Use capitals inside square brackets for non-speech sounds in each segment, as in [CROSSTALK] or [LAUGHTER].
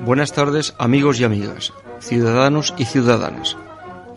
Buenas tardes amigos y amigas, ciudadanos y ciudadanas.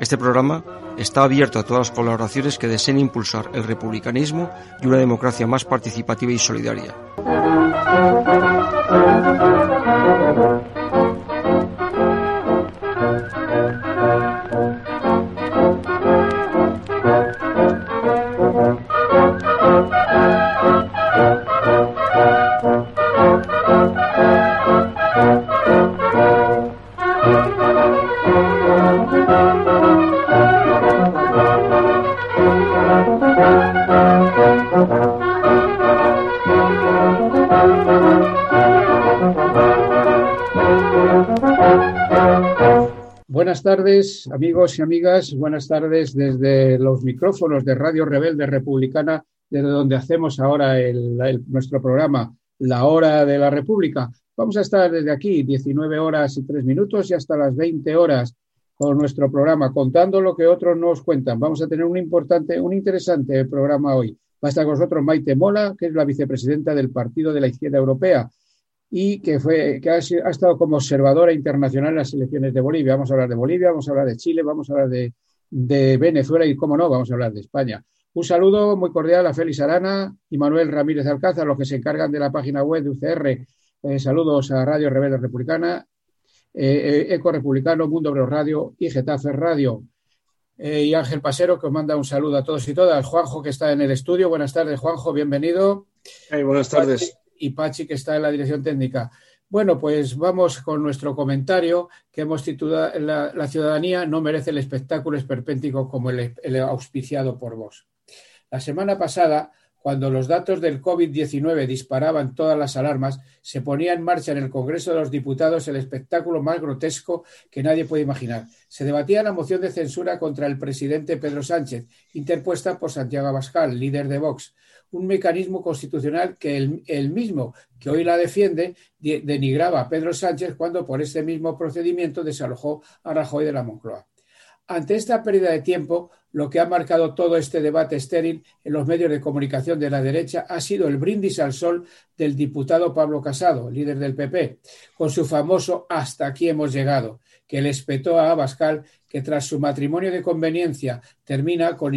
Este programa está abierto a todas las colaboraciones que deseen impulsar el republicanismo y una democracia más participativa y solidaria. Buenas tardes, amigos y amigas. Buenas tardes desde los micrófonos de Radio Rebelde Republicana, desde donde hacemos ahora nuestro programa La Hora de la República. Vamos a estar desde aquí 19 horas y 3 minutos y hasta las 20 horas con nuestro programa, contando lo que otros nos cuentan. Vamos a tener un importante, un interesante programa hoy. Va a estar con nosotros Maite Mola, que es la vicepresidenta del Partido de la Izquierda Europea y que, fue, que ha, estado como observadora internacional en las elecciones de Bolivia. Vamos a hablar de Bolivia, vamos a hablar de Chile, vamos a hablar de, Venezuela y, cómo no, vamos a hablar de España. Un saludo muy cordial a Félix Arana y Manuel Ramírez Alcázar, los que se encargan de la página web de UCR. Eh, saludos a Radio Rebelde Republicana, eh, eh, Eco Republicano, Mundo Obrero Radio y Getafe Radio. y Ángel Pasero, que os manda un saludo a todos y todas. Juanjo, que está en el estudio. Buenas tardes, Juanjo, bienvenido. buenas tardes y Pachi, que está en la dirección técnica. Bueno, pues vamos con nuestro comentario que hemos titulado La, ciudadanía no merece el espectáculo esperpéntico como el, auspiciado por vos. La semana pasada, cuando los datos del COVID-19 disparaban todas las alarmas, se ponía en marcha en el Congreso de los Diputados el espectáculo más grotesco que nadie puede imaginar. Se debatía la moción de censura contra el presidente Pedro Sánchez, interpuesta por Santiago Abascal, líder de Vox un mecanismo constitucional que el, mismo que hoy la defiende denigraba a Pedro Sánchez cuando por este mismo procedimiento desalojó a Rajoy de la Moncloa. Ante esta pérdida de tiempo, lo que ha marcado todo este debate estéril en los medios de comunicación de la derecha ha sido el brindis al sol del diputado Pablo Casado, líder del PP, con su famoso hasta aquí hemos llegado, que le espetó a Abascal que tras su matrimonio de conveniencia termina con,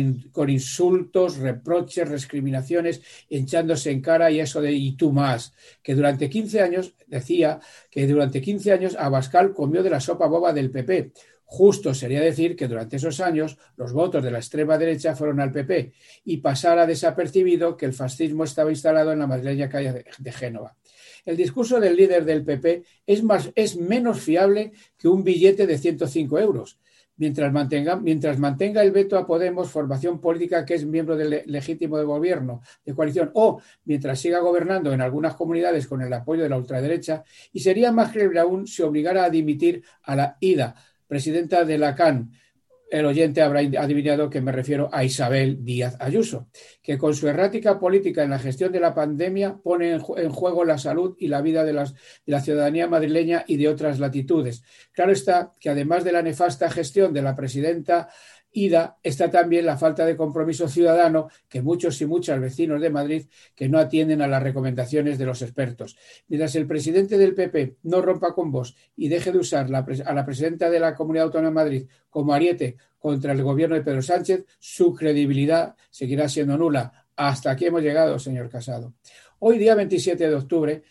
insultos, reproches, discriminaciones, hinchándose en cara y eso de y tú más, que durante 15 años, decía que durante 15 años Abascal comió de la sopa boba del PP. Justo sería decir que durante esos años los votos de la extrema derecha fueron al PP y pasara desapercibido que el fascismo estaba instalado en la madrileña calle de Génova. El discurso del líder del PP es, más, es menos fiable que un billete de 105 euros. Mientras mantenga, mientras mantenga el veto a Podemos, formación política que es miembro del legítimo de gobierno, de coalición, o mientras siga gobernando en algunas comunidades con el apoyo de la ultraderecha, y sería más creíble aún si obligara a dimitir a la IDA, presidenta de la CAN, el oyente habrá adivinado que me refiero a Isabel Díaz Ayuso, que con su errática política en la gestión de la pandemia pone en, juego la salud y la vida de, de, la ciudadanía madrileña y de otras latitudes. Claro está que además de la nefasta gestión de la presidenta ida está también la falta de compromiso ciudadano que muchos y muchas vecinos de Madrid que no atienden a las recomendaciones de los expertos. Mientras el presidente del PP no rompa con vos y deje de usar a la presidenta de la Comunidad Autónoma de Madrid como ariete contra el gobierno de Pedro Sánchez, su credibilidad seguirá siendo nula. Hasta aquí hemos llegado, señor Casado. Hoy, día 27 de octubre,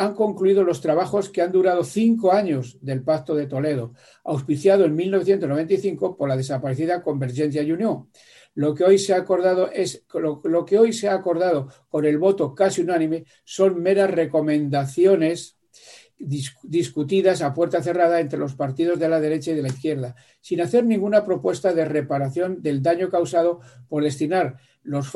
han concluido los trabajos que han durado cinco años del Pacto de Toledo, auspiciado en 1995 por la desaparecida Convergencia y Unión. Lo que hoy se ha acordado es lo, que hoy se ha acordado con el voto casi unánime son meras recomendaciones discutidas a puerta cerrada entre los partidos de la derecha y de la izquierda, sin hacer ninguna propuesta de reparación del daño causado por destinar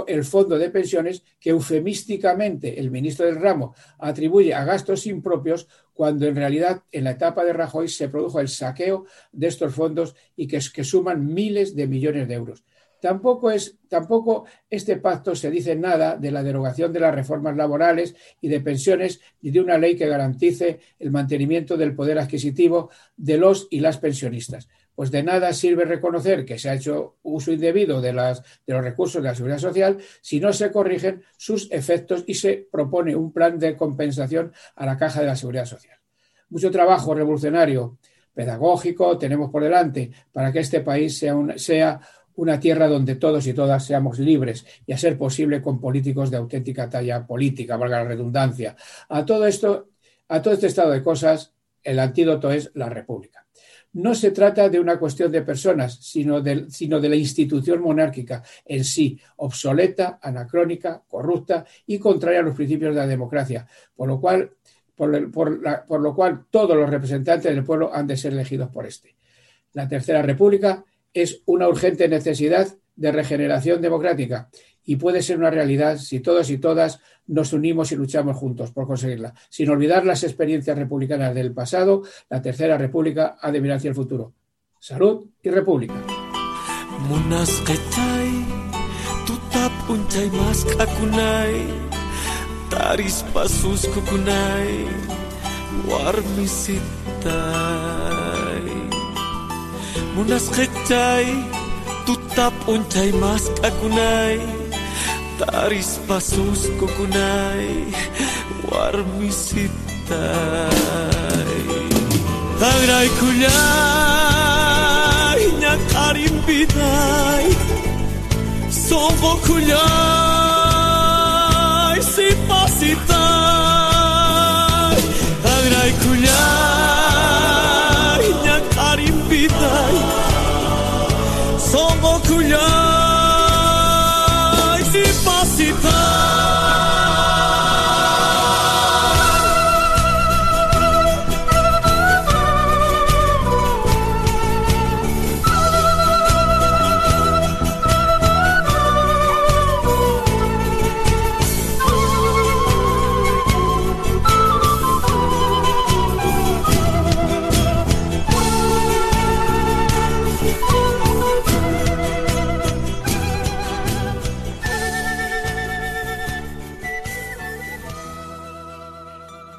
el fondo de pensiones que eufemísticamente el ministro del ramo atribuye a gastos impropios cuando en realidad en la etapa de Rajoy se produjo el saqueo de estos fondos y que, que suman miles de millones de euros. Tampoco, es, tampoco este pacto se dice nada de la derogación de las reformas laborales y de pensiones y de una ley que garantice el mantenimiento del poder adquisitivo de los y las pensionistas. Pues de nada sirve reconocer que se ha hecho uso indebido de, las, de los recursos de la seguridad social si no se corrigen sus efectos y se propone un plan de compensación a la caja de la seguridad social. Mucho trabajo revolucionario, pedagógico tenemos por delante para que este país sea, sea una tierra donde todos y todas seamos libres y a ser posible con políticos de auténtica talla política, valga la redundancia. A todo esto, a todo este estado de cosas, el antídoto es la República. No se trata de una cuestión de personas, sino de, la institución monárquica en sí, obsoleta, anacrónica, corrupta y contraria a los principios de la democracia, por lo cual, por lo cual todos los representantes del pueblo han de ser elegidos por este. La Tercera República es una urgente necesidad de regeneración democrática y puede ser una realidad si todos y todas nos unimos y luchamos juntos por conseguirla. Sin olvidar las experiencias republicanas del pasado, la Tercera República ha de mirar hacia el futuro. Salud y República. Taris pasus kukunay warmisitay Tangray kulay nyakarim biday Sobo si sipasitay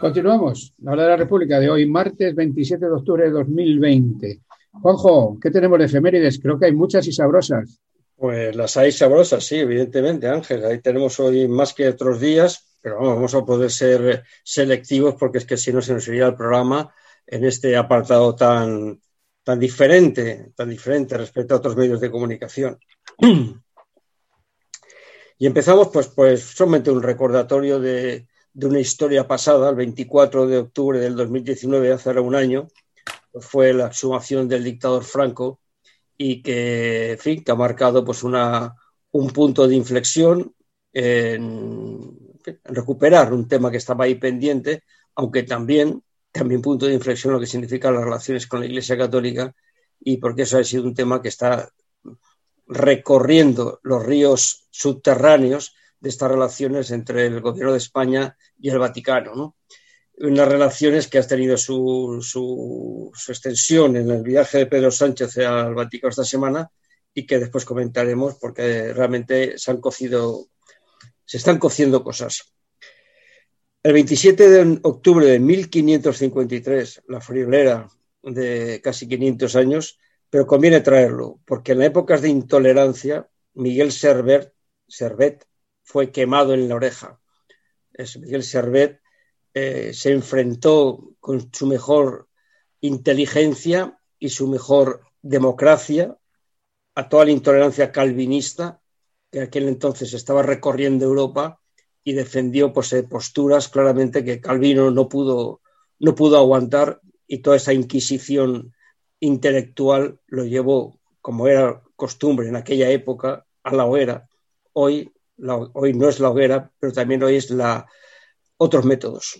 Continuamos. La hora de la República de hoy, martes 27 de octubre de 2020. Juanjo, ¿qué tenemos de efemérides? Creo que hay muchas y sabrosas. Pues las hay sabrosas, sí, evidentemente, Ángel. Ahí tenemos hoy más que otros días, pero vamos, a poder ser selectivos porque es que si no se nos iría el programa en este apartado tan, tan diferente, tan diferente respecto a otros medios de comunicación. [CLEARS THROAT] Y empezamos, pues, pues solamente un recordatorio de, de una historia pasada, el 24 de octubre del 2019, hace ahora un año, fue la exhumación del dictador Franco y que, en fin, que ha marcado pues una, un punto de inflexión en, recuperar un tema que estaba ahí pendiente, aunque también, también punto de inflexión lo que significa las relaciones con la Iglesia Católica y porque eso ha sido un tema que está recorriendo los ríos subterráneos de estas relaciones entre el gobierno de España y el Vaticano. ¿no? Unas relaciones que han tenido su, su, extensión en el viaje de Pedro Sánchez al Vaticano esta semana y que después comentaremos porque realmente se han cocido, se están cociendo cosas. El 27 de octubre de 1553, la friolera de casi 500 años, pero conviene traerlo, porque en épocas de intolerancia, Miguel Servet, Servet fue quemado en la oreja. Es Miguel Servet eh, se enfrentó con su mejor inteligencia y su mejor democracia a toda la intolerancia calvinista que aquel entonces estaba recorriendo Europa y defendió pues, eh, posturas claramente que Calvino no pudo, no pudo aguantar y toda esa inquisición intelectual lo llevó, como era costumbre en aquella época, a la hoguera. Hoy hoy no es la hoguera, pero también hoy es la otros métodos.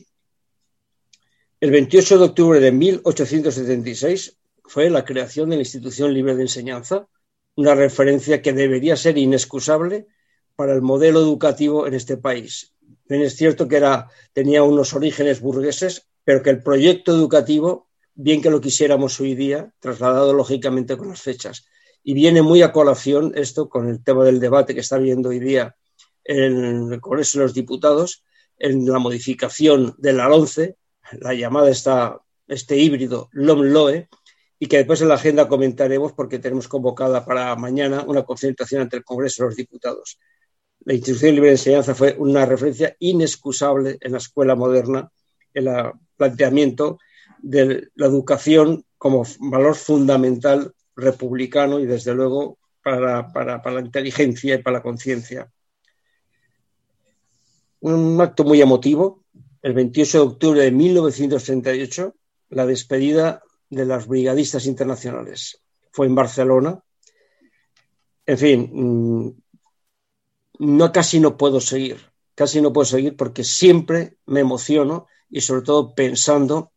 El 28 de octubre de 1876 fue la creación de la Institución Libre de Enseñanza, una referencia que debería ser inexcusable para el modelo educativo en este país. es cierto que era, tenía unos orígenes burgueses, pero que el proyecto educativo, bien que lo quisiéramos hoy día, trasladado lógicamente con las fechas, y viene muy a colación esto con el tema del debate que está habiendo hoy día en el Congreso de los Diputados, en la modificación de la 11, la llamada esta, este híbrido LOM-LOE, y que después en la agenda comentaremos porque tenemos convocada para mañana una concentración ante el Congreso de los Diputados. La institución libre de enseñanza fue una referencia inexcusable en la escuela moderna, en el planteamiento de la educación como valor fundamental republicano y desde luego para, para, para la inteligencia y para la conciencia. Un acto muy emotivo, el 28 de octubre de 1938, la despedida de las brigadistas internacionales. Fue en Barcelona. En fin, mm, no casi no puedo seguir, casi no puedo seguir porque siempre me emociono y sobre todo pensando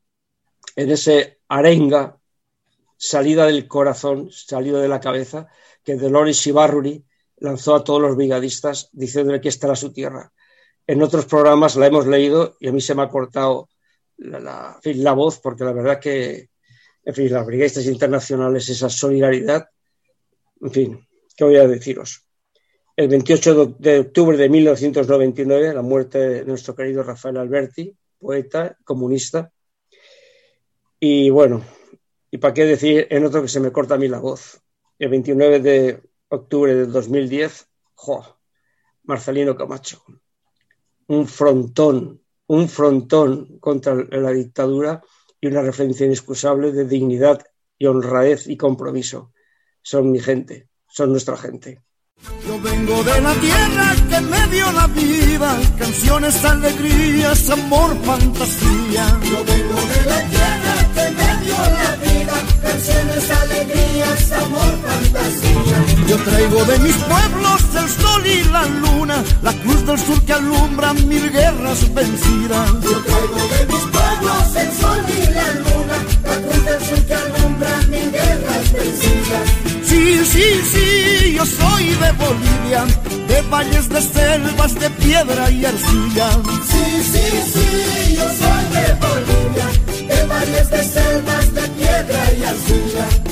en ese arenga salida del corazón, salida de la cabeza, que Dolores Ibarruri lanzó a todos los brigadistas diciéndole que esta era su tierra. En otros programas la hemos leído y a mí se me ha cortado la, voz porque la verdad que en fin, las brigadistas internacionales, esa solidaridad, en fin, ¿qué voy a deciros? El 28 de octubre de 1999, la muerte de nuestro querido Rafael Alberti, poeta, comunista. Y bueno, ¿y para qué decir en otro que se me corta a mí la voz? El 29 de octubre de 2010, ¡jo! Marcelino Camacho. Un frontón, un frontón contra la dictadura y una referencia inexcusable de dignidad y honradez y compromiso. Son mi gente, son nuestra gente. Yo vengo de la tierra que me dio la vida, canciones, alegrías, amor, fantasía. Yo vengo de la tierra que me dio la vida, canciones, alegrías, amor, fantasía. Yo traigo de mis pueblos el sol y la luna, la cruz del sur que alumbra mil guerras vencidas. Yo traigo de mis pueblos el sol y la luna, la cruz del sur que alumbra mil guerras vencidas. Sí, sí, sí, yo soy de Bolivia, de valles, de selvas, de piedra y arcilla. Sí, sí, sí, yo soy de Bolivia, de valles, de selvas, de piedra y arcilla.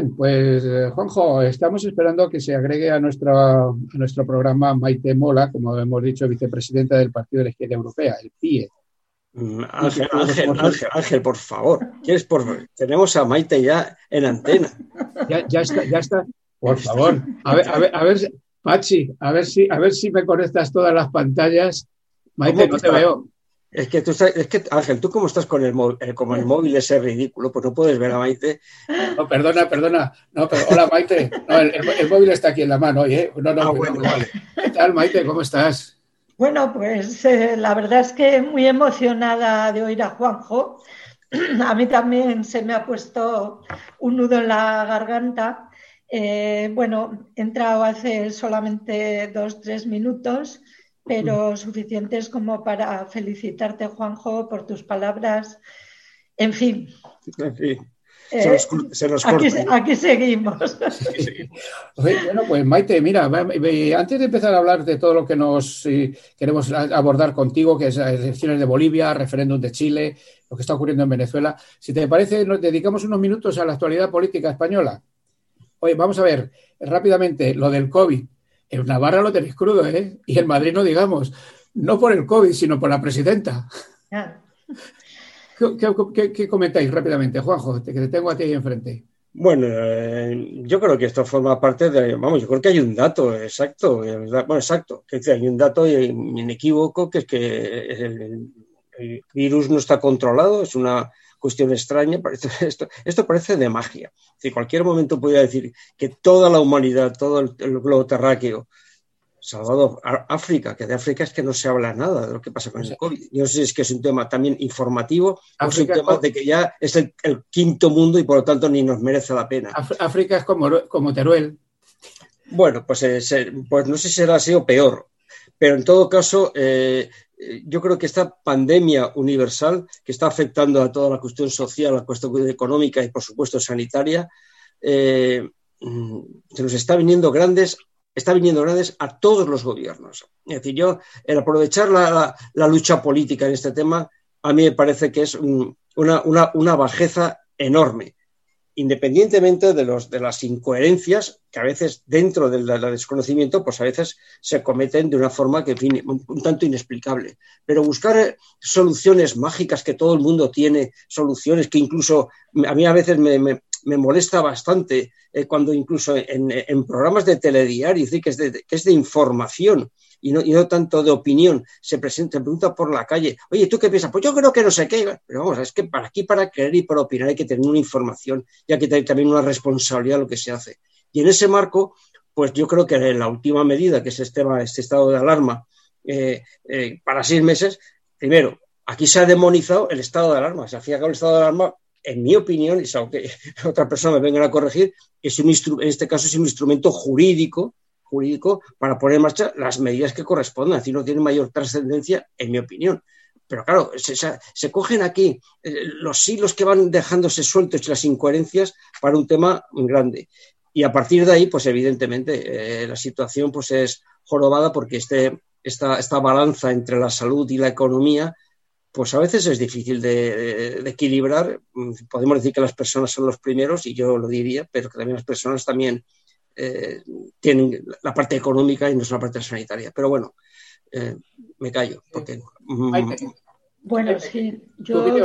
Bien, pues eh, Juanjo, estamos esperando que se agregue a, nuestro a nuestro programa Maite Mola, como hemos dicho, vicepresidenta del Partido de la Izquierda Europea, el PIE. Mm, Ángel, Ángel, Ángel, Ángel, por favor, ¿quieres por... tenemos a Maite ya en antena. Ya, ya está, ya está. Por favor, a ver, a ver, a ver, Pachi, a ver si, a ver si me conectas todas las pantallas. Maite, no te veo. Es que tú estás, es que Ángel, tú como estás con el móvil, como el móvil ese ridículo, pues no puedes ver a Maite. No, perdona, perdona. No, pero, hola Maite. No, el, el, el, móvil está aquí en la mano, ¿eh? No, no, Ah, bueno. no, vale. ¿Qué tal, Maite? ¿Cómo estás? Bueno, pues eh, la verdad es que muy emocionada de oír a Juanjo. A mí también se me ha puesto un nudo en la garganta. Eh, bueno, he entrado hace solamente dos, tres minutos, pero suficientes como para felicitarte, Juanjo, por tus palabras. En fin. En fin. Eh, Se nos, se nos corta. aquí, aquí seguimos. [LAUGHS] Bueno, pues Maite, mira, antes de empezar a hablar de todo lo que nos eh, queremos abordar contigo, que es las elecciones de Bolivia, referéndum de Chile, lo que está ocurriendo en Venezuela, si te parece, nos dedicamos unos minutos a la actualidad política española. Oye, vamos a ver rápidamente lo del COVID. En Navarra lo tenéis crudo, ¿eh? Y en Madrid no digamos, no por el COVID, sino por la presidenta. Ya. ¿Qué, qué- qué- qué comentáis rápidamente, Juanjo? Que te tengo a ti ahí enfrente. Bueno, eh, yo creo que esto forma parte de, vamos, yo creo que hay un dato exacto, bueno, exacto, que hay un dato inequívoco que es que el, el virus no está controlado, es una cuestión extraña, parece- [LAUGHS] esto, esto parece de magia. Si cualquier momento podría decir que toda la humanidad, todo el, el globo terráqueo salvado África, que de África es que no se habla nada de lo que pasa con el COVID. Yo no sé si es que es un tema también informativo o es un tema de que ya es el, quinto mundo y por lo tanto ni nos merece la pena. África es como, como Teruel. Bueno, pues, eh, pues no sé si será así o peor, pero en todo caso, eh, yo creo que esta pandemia universal que está afectando a toda la cuestión social, la cuestión económica y por supuesto sanitaria, eh, mm, se nos está viniendo grandes está viniendo grandes a todos los gobiernos. Es decir, yo, el aprovechar la, lucha política en este tema, a mí me parece que es una, bajeza enorme, independientemente de, los, de las incoherencias que a veces dentro del, desconocimiento, pues a veces se cometen de una forma que un, un, tanto inexplicable. Pero buscar soluciones mágicas que todo el mundo tiene, soluciones que incluso a mí a veces me, molesta bastante eh, cuando incluso en, programas de telediario, que, es de, que es de información y no, y no tanto de opinión, se presenta, se pregunta por la calle, oye, ¿tú qué piensas? Pues yo creo que no sé qué. Pero vamos, es que para aquí, para creer y para opinar, hay que tener una información y hay que tener también una responsabilidad de lo que se hace. Y en ese marco, pues yo creo que la última medida, que es este, este estado de alarma eh, eh, para seis meses, primero, aquí se ha demonizado el estado de alarma. Se hacía el estado de alarma en mi opinión, y aunque [LAUGHS] otra persona me venga a corregir, es un en este caso es un instrumento jurídico, jurídico para poner en marcha las medidas que correspondan, es decir, no tiene mayor trascendencia, en mi opinión. Pero claro, se, cogen aquí eh, los hilos que van dejándose sueltos y las incoherencias para un tema grande. Y a partir de ahí, pues evidentemente, eh, la situación pues es jorobada porque este, esta, esta balanza entre la salud y la economía pues a veces es difícil de, equilibrar. Podemos decir que las personas son los primeros, y yo lo diría, pero que también las personas también eh, tienen la parte económica y no es la parte sanitaria. Pero bueno, eh, me callo. Porque, mm, bueno, sí, yo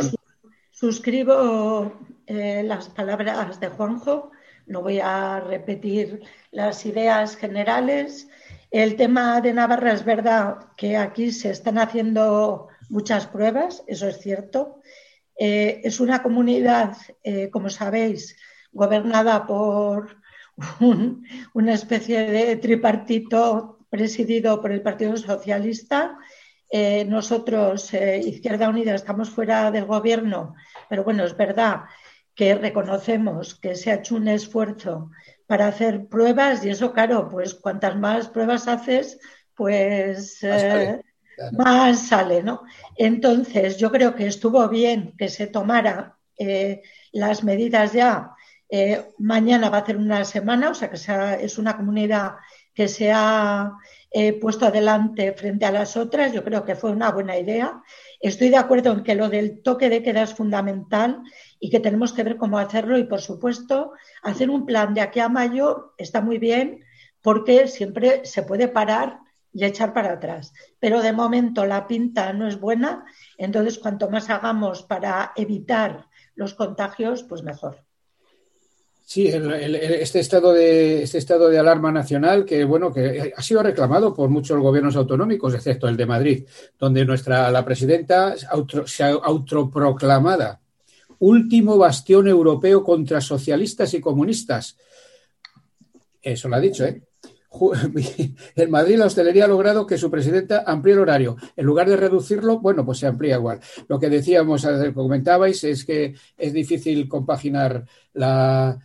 suscribo eh, las palabras de Juanjo. No voy a repetir las ideas generales. El tema de Navarra es verdad que aquí se están haciendo muchas pruebas, eso es cierto. Eh, es una comunidad, eh, como sabéis, gobernada por una especie de tripartito presidido por el Partido Socialista. Eh, nosotros, Izquierda Unida, estamos fuera del gobierno, pero bueno, es verdad que reconocemos que se ha hecho un esfuerzo para hacer pruebas y eso, claro, pues cuantas más pruebas haces, pues más sale, ¿no? Entonces, yo creo que estuvo bien que se tomara eh, las medidas ya. Eh, mañana va a ser una semana, o sea que es una comunidad que se ha eh, puesto adelante frente a las otras. Yo creo que fue una buena idea. Estoy de acuerdo en que lo del toque de queda es fundamental y que tenemos que ver cómo hacerlo. Y, por supuesto, hacer un plan de aquí a mayo está muy bien porque siempre se puede parar y echar para atrás. Pero de momento la pinta no es buena, entonces cuanto más hagamos para evitar los contagios, pues mejor. Sí, este, estado de, este estado de alarma nacional que bueno que ha sido reclamado por muchos gobiernos autonómicos, excepto el de Madrid, donde nuestra la presidenta se ha autoproclamada último bastión europeo contra socialistas y comunistas. Eso lo ha dicho, ¿eh? [LAUGHS] en Madrid la hostelería ha logrado que su presidenta amplíe el horario. En lugar de reducirlo, bueno, pues se amplía igual. Lo que decíamos, comentabais, es que es difícil compaginar la,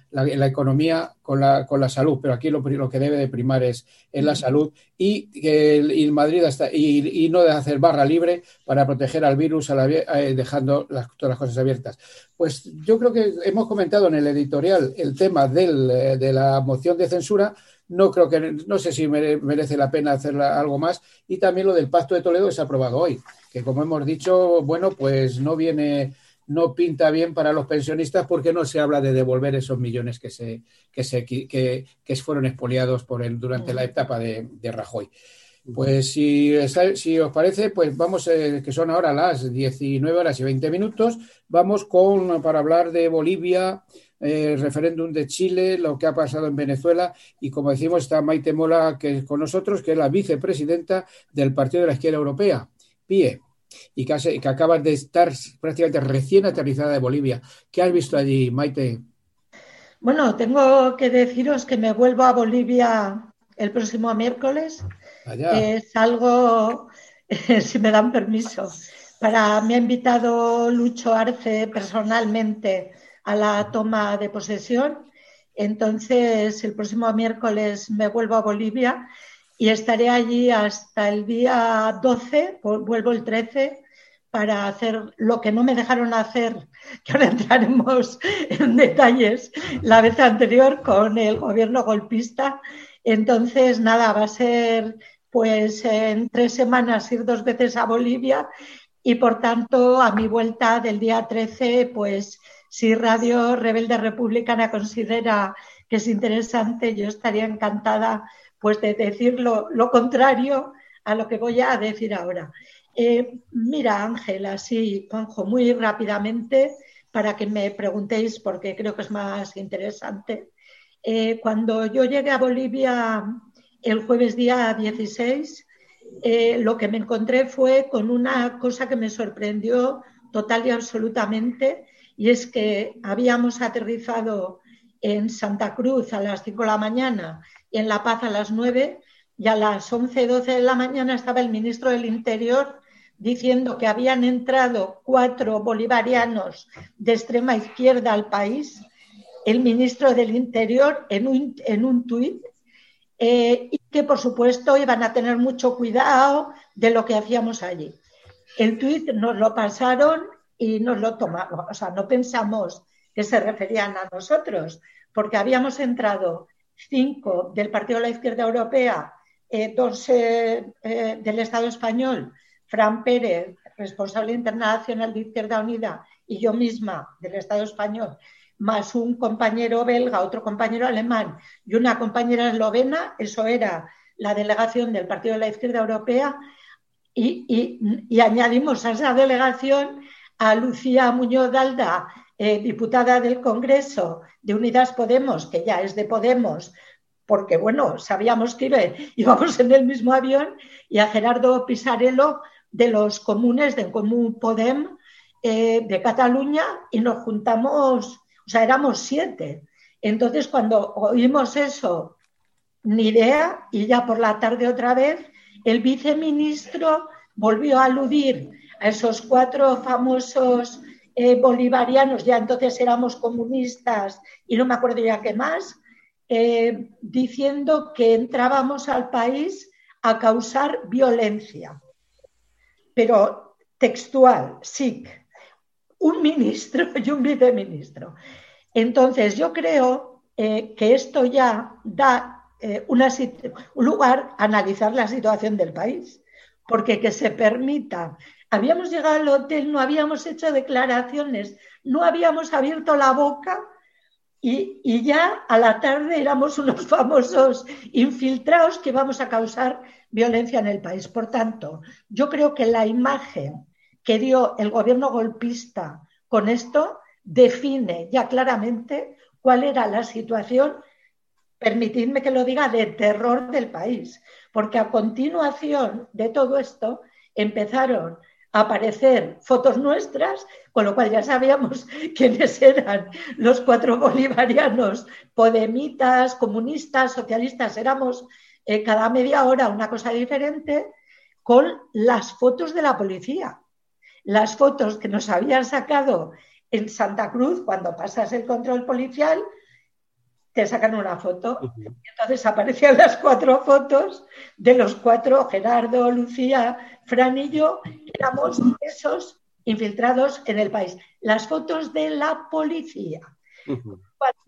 economía con la, con la, salud, pero aquí lo, lo, que debe de primar es, en la salud y, que Madrid hasta, y, no de hacer barra libre para proteger al virus eh, dejando las, todas las cosas abiertas. Pues yo creo que hemos comentado en el editorial el tema del, eh, de la moción de censura no creo que, no sé si merece la pena hacer algo más. Y también lo del Pacto de Toledo se ha aprobado hoy, que como hemos dicho, bueno, pues no viene, no pinta bien para los pensionistas porque no se habla de devolver esos millones que se, que se, que, fueron expoliados por él durante la etapa de, Rajoy. Pues si, si, os parece, pues vamos, eh, que son ahora las 19 horas y 20 minutos, vamos con, para hablar de Bolivia, el referéndum de Chile, lo que ha pasado en Venezuela y como decimos está Maite Mola que con nosotros, que es la vicepresidenta del Partido de la Izquierda Europea, PIE, y que, que acaba de estar prácticamente recién aterrizada de Bolivia. ¿Qué has visto allí, Maite? Bueno, tengo que deciros que me vuelvo a Bolivia el próximo miércoles Es algo, [LAUGHS] si me dan permiso, para me ha invitado Lucho Arce personalmente a la toma de posesión. Entonces, el próximo miércoles me vuelvo a Bolivia y estaré allí hasta el día 12, vuelvo el 13 para hacer lo que no me dejaron hacer, [LAUGHS] que ahora entraremos en detalles, la vez anterior con el gobierno golpista. Entonces, nada, va a ser pues en tres semanas ir dos veces a Bolivia y por tanto a mi vuelta del día 13, pues si Radio Rebelde Republicana considera que es interesante, yo estaría encantada pues de decir lo, contrario a lo que voy a decir ahora. Eh, mira, Ángela, sí, Juanjo, muy rápidamente para que me preguntéis porque creo que es más interesante. Eh, cuando yo llegué a Bolivia el jueves día 16, eh, lo que me encontré fue con una cosa que me sorprendió total y absolutamente, y es que habíamos aterrizado en Santa Cruz a las 5 de la mañana y en La Paz a las 9 y a las 11, 12 de la mañana estaba el ministro del Interior diciendo que habían entrado cuatro bolivarianos de extrema izquierda al país, el ministro del Interior en un, en un tuit, eh, y que por supuesto iban a tener mucho cuidado de lo que hacíamos allí. El tuit nos lo pasaron y nos lo tomamos, o sea, no pensamos que se referían a nosotros, porque habíamos entrado cinco del Partido de la Izquierda Europea, eh, dos eh, eh, del Estado español, Fran Pérez, responsable internacional de Izquierda Unida, y yo misma del Estado español, más un compañero belga, otro compañero alemán y una compañera eslovena, eso era la delegación del Partido de la Izquierda Europea, y, añadimos a esa delegación a Lucía Muñoz Dalda, diputada del Congreso de Unidas Podemos, que ya es de Podemos, porque bueno, sabíamos que [LAUGHS] íbamos en el mismo avión, y a Gerardo Pisarello de los comunes de Común Podem eh, de Cataluña, y nos juntamos, o sea, éramos siete. Entonces, cuando oímos eso, ni idea, y ya por la tarde otra vez, el viceministro volvió a aludir a esos cuatro famosos eh, bolivarianos, ya entonces éramos comunistas y no me acuerdo ya qué más, eh, diciendo que entrábamos al país a causar violencia. Pero textual, sí, un [LAUGHS] ministro y un viceministro. Entonces, yo creo eh, que esto ya da un lugar a analizar la situación del país, porque que se permita Habíamos llegado al hotel, no habíamos hecho declaraciones, no habíamos abierto la boca y, ya a la tarde éramos unos [LAUGHS] famosos infiltrados que vamos a causar violencia en el país. Por tanto, yo creo que la imagen que dio el gobierno golpista con esto define ya claramente cuál era la situación, permitidme que lo diga, de terror del país. Porque a continuación de todo esto empezaron aparecer fotos nuestras, con lo cual ya sabíamos [LAUGHS] quiénes eran los cuatro bolivarianos, podemitas, comunistas, socialistas, éramos eh, cada media hora una cosa diferente, con las fotos de la policía. Las fotos que nos habían sacado en Santa Cruz cuando pasas el control policial, te sacan una foto. Entonces aparecían las cuatro fotos de los cuatro, Gerardo, Lucía, Fran y yo, éramos esos infiltrados en el país. Las fotos de la policía.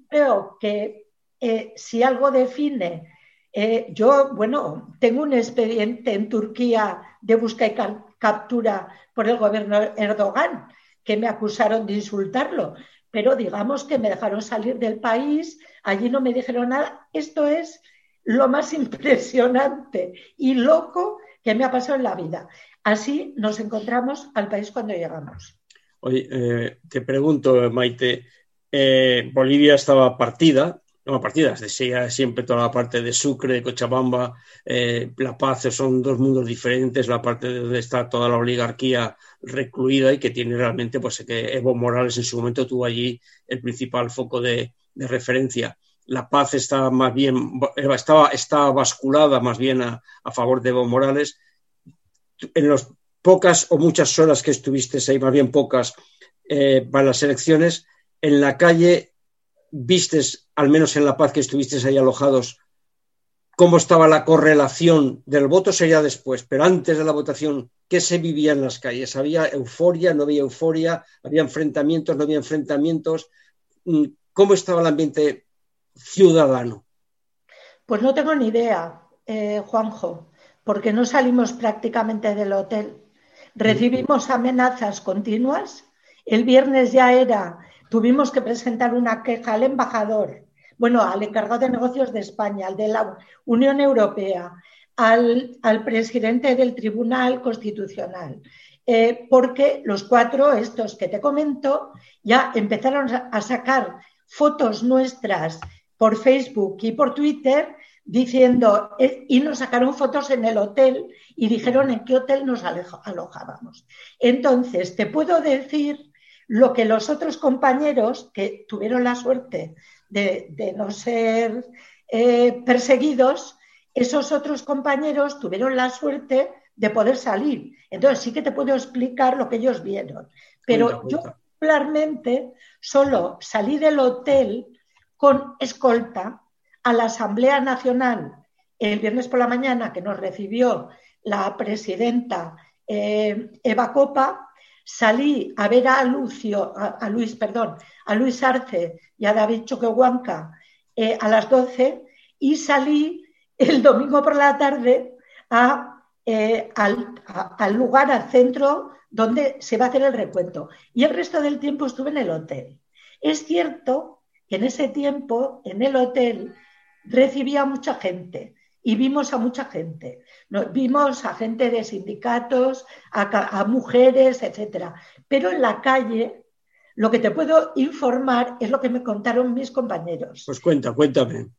Creo que eh, si algo define, eh, yo, bueno, tengo un expediente en Turquía de búsqueda y captura por el gobierno Erdogan, que me acusaron de insultarlo, pero digamos que me dejaron salir del país, allí no me dijeron nada. Esto es lo más [LAUGHS] impresionante y loco que me ha pasado en la vida. Así nos encontramos al país cuando llegamos. Oye, eh, te pregunto, Maite, eh, Bolivia estaba partida, no partida, decía siempre toda la parte de Sucre, de Cochabamba, eh, La Paz, son dos mundos diferentes, la parte donde está toda la oligarquía recluida y que tiene realmente, pues que Evo Morales en su momento tuvo allí el principal foco de, de referencia. la paz estaba más bien, estaba, estaba basculada más bien a, favor de Evo Morales. En las pocas o muchas horas que estuviste ahí, más bien pocas, eh, para las elecciones, en la calle vistes, al menos en La Paz que estuviste ahí alojados, cómo estaba la correlación del voto sería después, pero antes de la votación, ¿qué se vivía en las calles? ¿Había euforia? ¿No había euforia? ¿Había enfrentamientos? ¿No había enfrentamientos? Mm, ¿Cómo estaba el ambiente ciudadano? Pues no tengo ni idea, eh, Juanjo, porque no salimos prácticamente del hotel. Recibimos amenazas continuas. El viernes ya era, tuvimos que presentar una queja al embajador, bueno, al encargado de negocios de España, al de la Unión Europea, al, presidente del Tribunal Constitucional, eh, porque los cuatro, estos que te comento, ya empezaron a sacar fotos nuestras por Facebook y por Twitter diciendo, eh, y nos sacaron fotos en el hotel y dijeron en qué hotel nos alojábamos. Entonces, te puedo decir lo que los otros compañeros que tuvieron la suerte de, no ser eh, perseguidos, esos otros compañeros tuvieron la suerte de poder salir. Entonces sí que te puedo explicar lo que ellos vieron. Pero yo particularmente solo salí del hotel con escolta a la Asamblea Nacional el viernes por la mañana que nos recibió la presidenta eh, Eva Copa, salí a ver a Lucio, a, Luis, perdón, a Luis Arce y a David Choquehuanca eh, a las 12 y salí el domingo por la tarde eh, al, lugar, al centro donde se va a hacer el recuento. Y el resto del tiempo estuve en el hotel. Es cierto que en ese tiempo, en el hotel, recibía mucha gente y vimos a mucha gente. vimos a gente de sindicatos, a, mujeres, etcétera. Pero en la calle, lo que te puedo informar es lo que me contaron mis compañeros. Pues cuenta, cuéntame.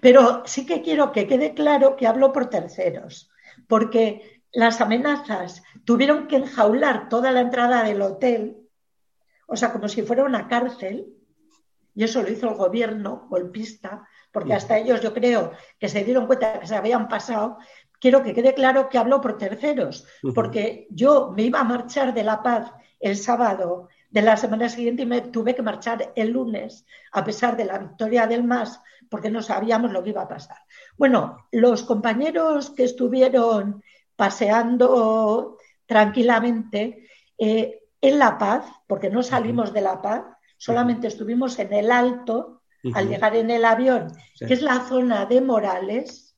Pero sí que quiero que quede claro que hablo por terceros, porque las amenazas tuvieron que enjaular toda la entrada del hotel, o sea, como si fuera una cárcel, y eso lo hizo el gobierno golpista, porque hasta ellos yo creo que se dieron cuenta que se habían pasado. Quiero que quede claro que hablo por terceros, porque yo me iba a marchar de La Paz el sábado de la semana siguiente y me tuve que marchar el lunes, a pesar de la victoria del MAS, porque no sabíamos lo que iba a pasar. Bueno, los compañeros que estuvieron paseando tranquilamente eh, en La Paz, porque no salimos de La Paz, solamente estuvimos en el Alto al llegar en el avión, que es la zona de Morales,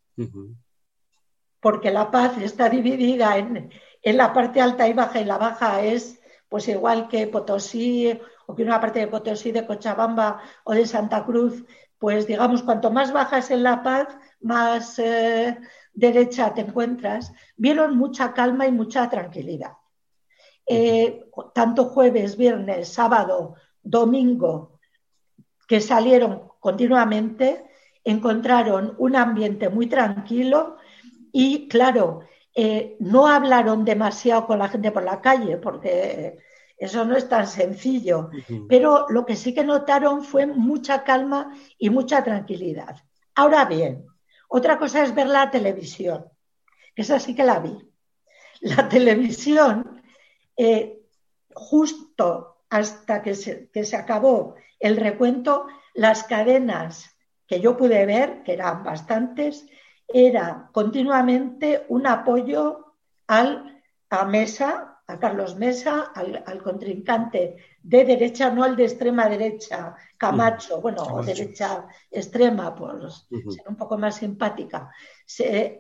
porque La Paz está dividida en, en, la parte alta y baja, y la baja es pues igual que Potosí o que una parte de Potosí, de Cochabamba o de Santa Cruz, pues digamos, cuanto más bajas en La Paz, más eh, derecha te encuentras, vieron mucha calma y mucha tranquilidad. Eh, tanto jueves, viernes, sábado, domingo, que salieron continuamente, encontraron un ambiente muy tranquilo y, claro, eh, no hablaron demasiado con la gente por la calle, porque eso no es tan sencillo, pero lo que sí que notaron fue mucha calma y mucha tranquilidad. Ahora bien, otra cosa es ver la televisión, esa sí que la vi. La [LAUGHS] televisión, eh, justo hasta que se, que se acabó el recuento, las cadenas que yo pude ver, que eran bastantes, era continuamente un apoyo al, a Mesa, a Carlos Mesa, al, contrincante de derecha, no al de extrema derecha, Camacho, bueno, derecha extrema, por ser un poco más simpática,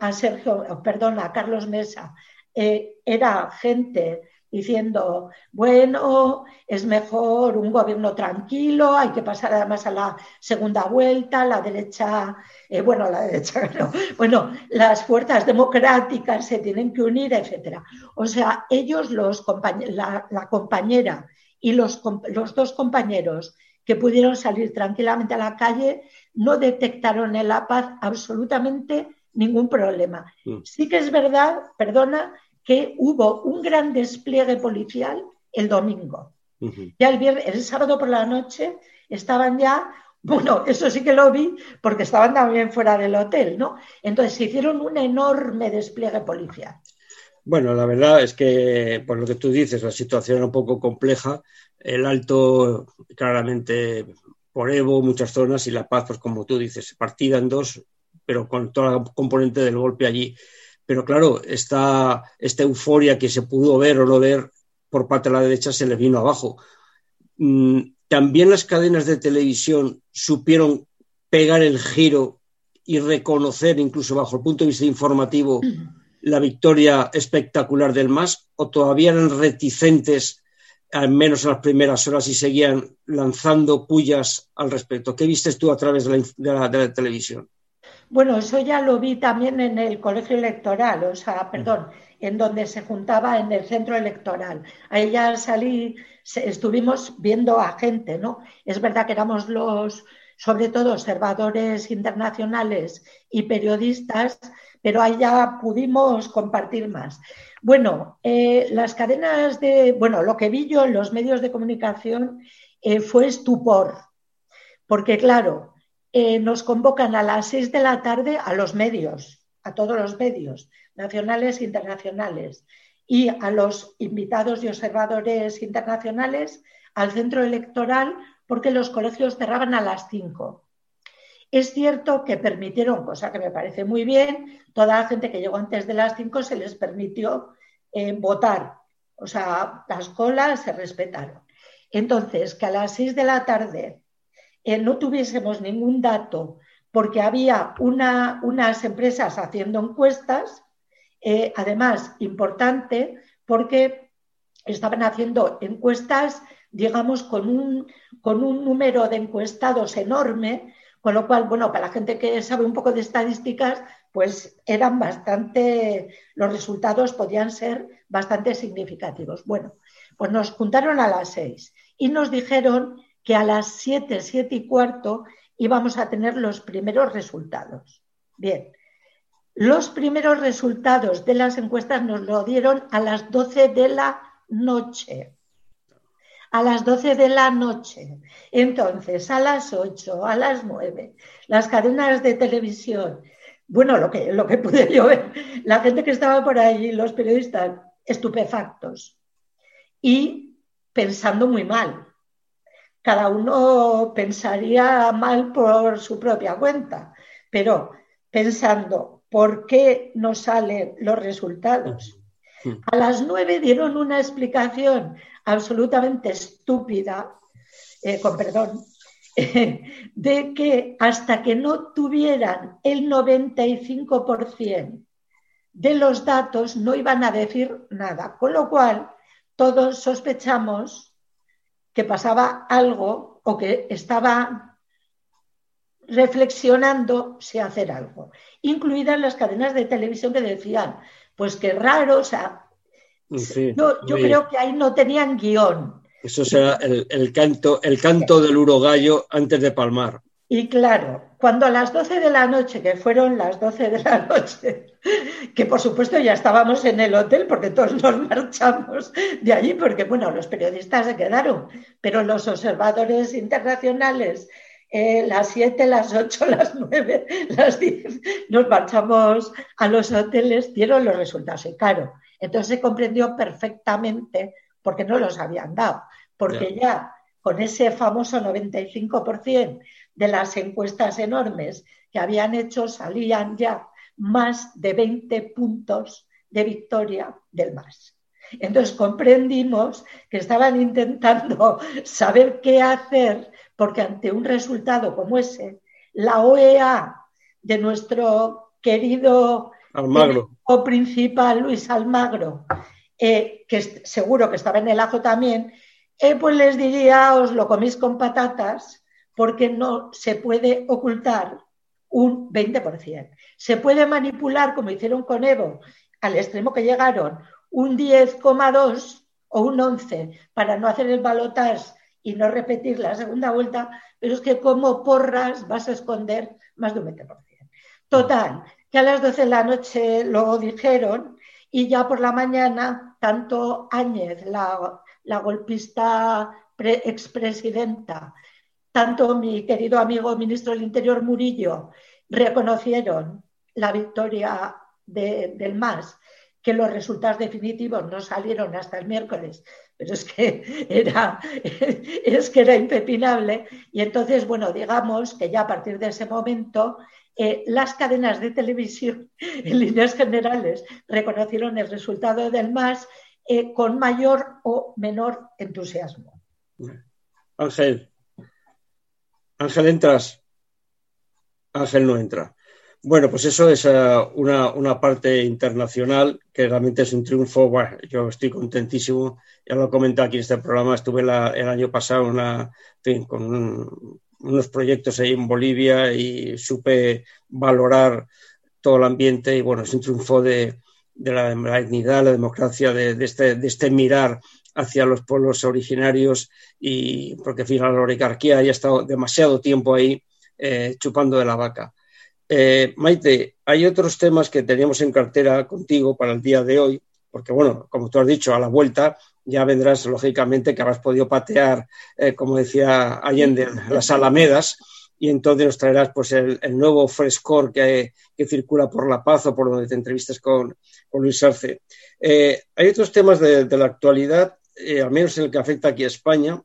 a Sergio, perdón, a Carlos Mesa, eh, era gente diciendo, bueno, es mejor un gobierno tranquilo, hay que pasar además a la segunda vuelta, la derecha, eh, bueno, la derecha, [LAUGHS] bueno, las fuerzas democráticas se tienen que unir, etcétera. O sea, ellos, los la, la compañera y los, los dos compañeros que pudieron salir tranquilamente a la calle, no detectaron en La Paz absolutamente ningún problema. Mm. Sí que es verdad, perdona, que hubo un gran despliegue policial el domingo. Ya el, el sábado por la noche estaban ya Bueno, [LAUGHS] eso sí que lo vi porque estaban también fuera del hotel, ¿no? Entonces se hicieron un enorme despliegue policial. Bueno, la verdad es que, por lo que tú dices, la situación era un poco compleja. El Alto, claramente, por Evo, muchas zonas, y La Paz, pues como tú dices, partida en dos, pero con toda la componente del golpe allí. Pero claro, esta, esta euforia que se pudo ver o no ver por parte de la derecha se le vino abajo. Mm, también las cadenas de televisión supieron pegar el giro y reconocer, incluso bajo el punto de vista informativo, la victoria espectacular del MAS o todavía eran reticentes, al menos en las primeras horas, y seguían lanzando pullas al respecto? ¿Qué vistes tú a través de la, de la, televisión? Bueno, eso ya lo vi también en el colegio electoral, o sea, perdón, en donde se juntaba en el centro electoral. Ahí ya salí, estuvimos viendo a gente, ¿no? Es verdad que éramos los, sobre todo, observadores internacionales y periodistas pero ahí ya pudimos compartir más. Bueno, eh, las cadenas de, bueno, lo que vi yo en los medios de comunicación eh, fue estupor, porque claro, eh, nos convocan a las seis de la tarde a los medios, a todos los medios, nacionales e internacionales, y a los invitados y observadores internacionales al centro electoral porque los colegios cerraban a las cinco. Es cierto que permitieron, cosa que me parece muy bien, toda la gente que llegó antes de las 5 se les permitió eh, votar. O sea, las colas se respetaron. Entonces, que a las 6 de la tarde eh, no tuviésemos ningún dato porque había unas empresas haciendo encuestas, eh, además importante, porque estaban haciendo encuestas, digamos, con un, con un número de encuestados enorme, con lo cual, bueno, para la gente que sabe un poco de estadísticas, pues eran bastante, los resultados podían ser bastante significativos. Bueno, pues nos juntaron a las seis y nos dijeron que a las siete, siete y cuarto íbamos a tener los primeros resultados. Bien, los primeros resultados de las encuestas nos lo dieron a las doce de la noche a las 12 de la noche. Entonces, a las 8, a las 9, las cadenas de televisión, bueno, lo que, lo que pude yo ver, la gente que estaba por ahí, los periodistas, estupefactos y pensando muy mal. Cada uno pensaría mal por su propia cuenta, pero pensando por qué no salen los resultados. A las nueve dieron una explicación absolutamente estúpida, eh, con perdón, [LAUGHS] de que hasta que no tuvieran el 95% de los datos no iban a decir nada. Con lo cual, todos sospechamos que pasaba algo o que estaba reflexionando si hacer algo, incluidas las cadenas de televisión que decían, pues qué raro, o sea, yo, creo que ahí no tenían guion. Eso será el, canto, el canto del urogallo antes de palmar. Y claro, cuando a las 12 de la noche, que fueron las 12 de la noche, que por supuesto ya estábamos en el hotel porque todos nos [LAUGHS] marchamos de allí, porque bueno, los periodistas se quedaron, pero los observadores internacionales, eh, las 7, las 8, [LAUGHS] las 9, las 10, nos marchamos a los hoteles, dieron los resultados. Y claro, entonces se comprendió perfectamente porque no los habían dado, porque ya con ese famoso 95% de las encuestas enormes que habían hecho salían ya más de 20 puntos de victoria del MAS. Entonces comprendimos que estaban intentando [LAUGHS] saber qué hacer porque ante un resultado como ese, la OEA de nuestro querido Almagro. O principal, Luis Almagro, eh, que seguro que estaba en el ajo también, eh, pues les diría, os lo coméis con patatas, porque no se puede ocultar un 20%. Se puede manipular, como hicieron con Evo, al extremo que llegaron, un 10,2 o un 11 para no hacer el balotaje y no repetir la segunda vuelta, pero es que como porras vas a esconder más de un 20%. Total, que a las 12 de la noche lo dijeron y ya por la mañana, tanto Áñez, la, golpista expresidenta, tanto mi querido amigo ministro del Interior Murillo reconocieron la victoria del MAS, que los resultados definitivos no salieron hasta el miércoles, pero es que [LAUGHS] era, es que era impepinable. Y entonces, bueno, digamos que ya a partir de ese momento eh, las cadenas de televisión, [LAUGHS] en líneas generales, reconocieron el resultado del MAS eh, con mayor o menor entusiasmo. Ángel, Ángel, entras. Ángel no entra. Bueno, pues eso es eh, una, parte internacional que realmente es un triunfo. Yo estoy contentísimo. Ya lo comenté aquí en este programa. Estuve el año pasado con unos proyectos ahí en Bolivia y supe valorar todo el ambiente. Y bueno, es un triunfo de, la, dignidad, la democracia, de, este, de este mirar hacia los pueblos originarios y porque fíjate, la oligarquía haya estado demasiado tiempo ahí eh, chupando de la vaca. Eh, Maite, hay otros temas que teníamos en cartera contigo para el día de hoy, porque bueno, como tú has dicho, a la vuelta ya vendrás, lógicamente, que habrás podido patear, eh, como decía Allende, las alamedas, y entonces nos traerás pues el, nuevo frescor que, circula por La Paz o por donde te entrevistas con, Luis Arce. Hay otros temas de, la actualidad, al menos en el que afecta aquí a España.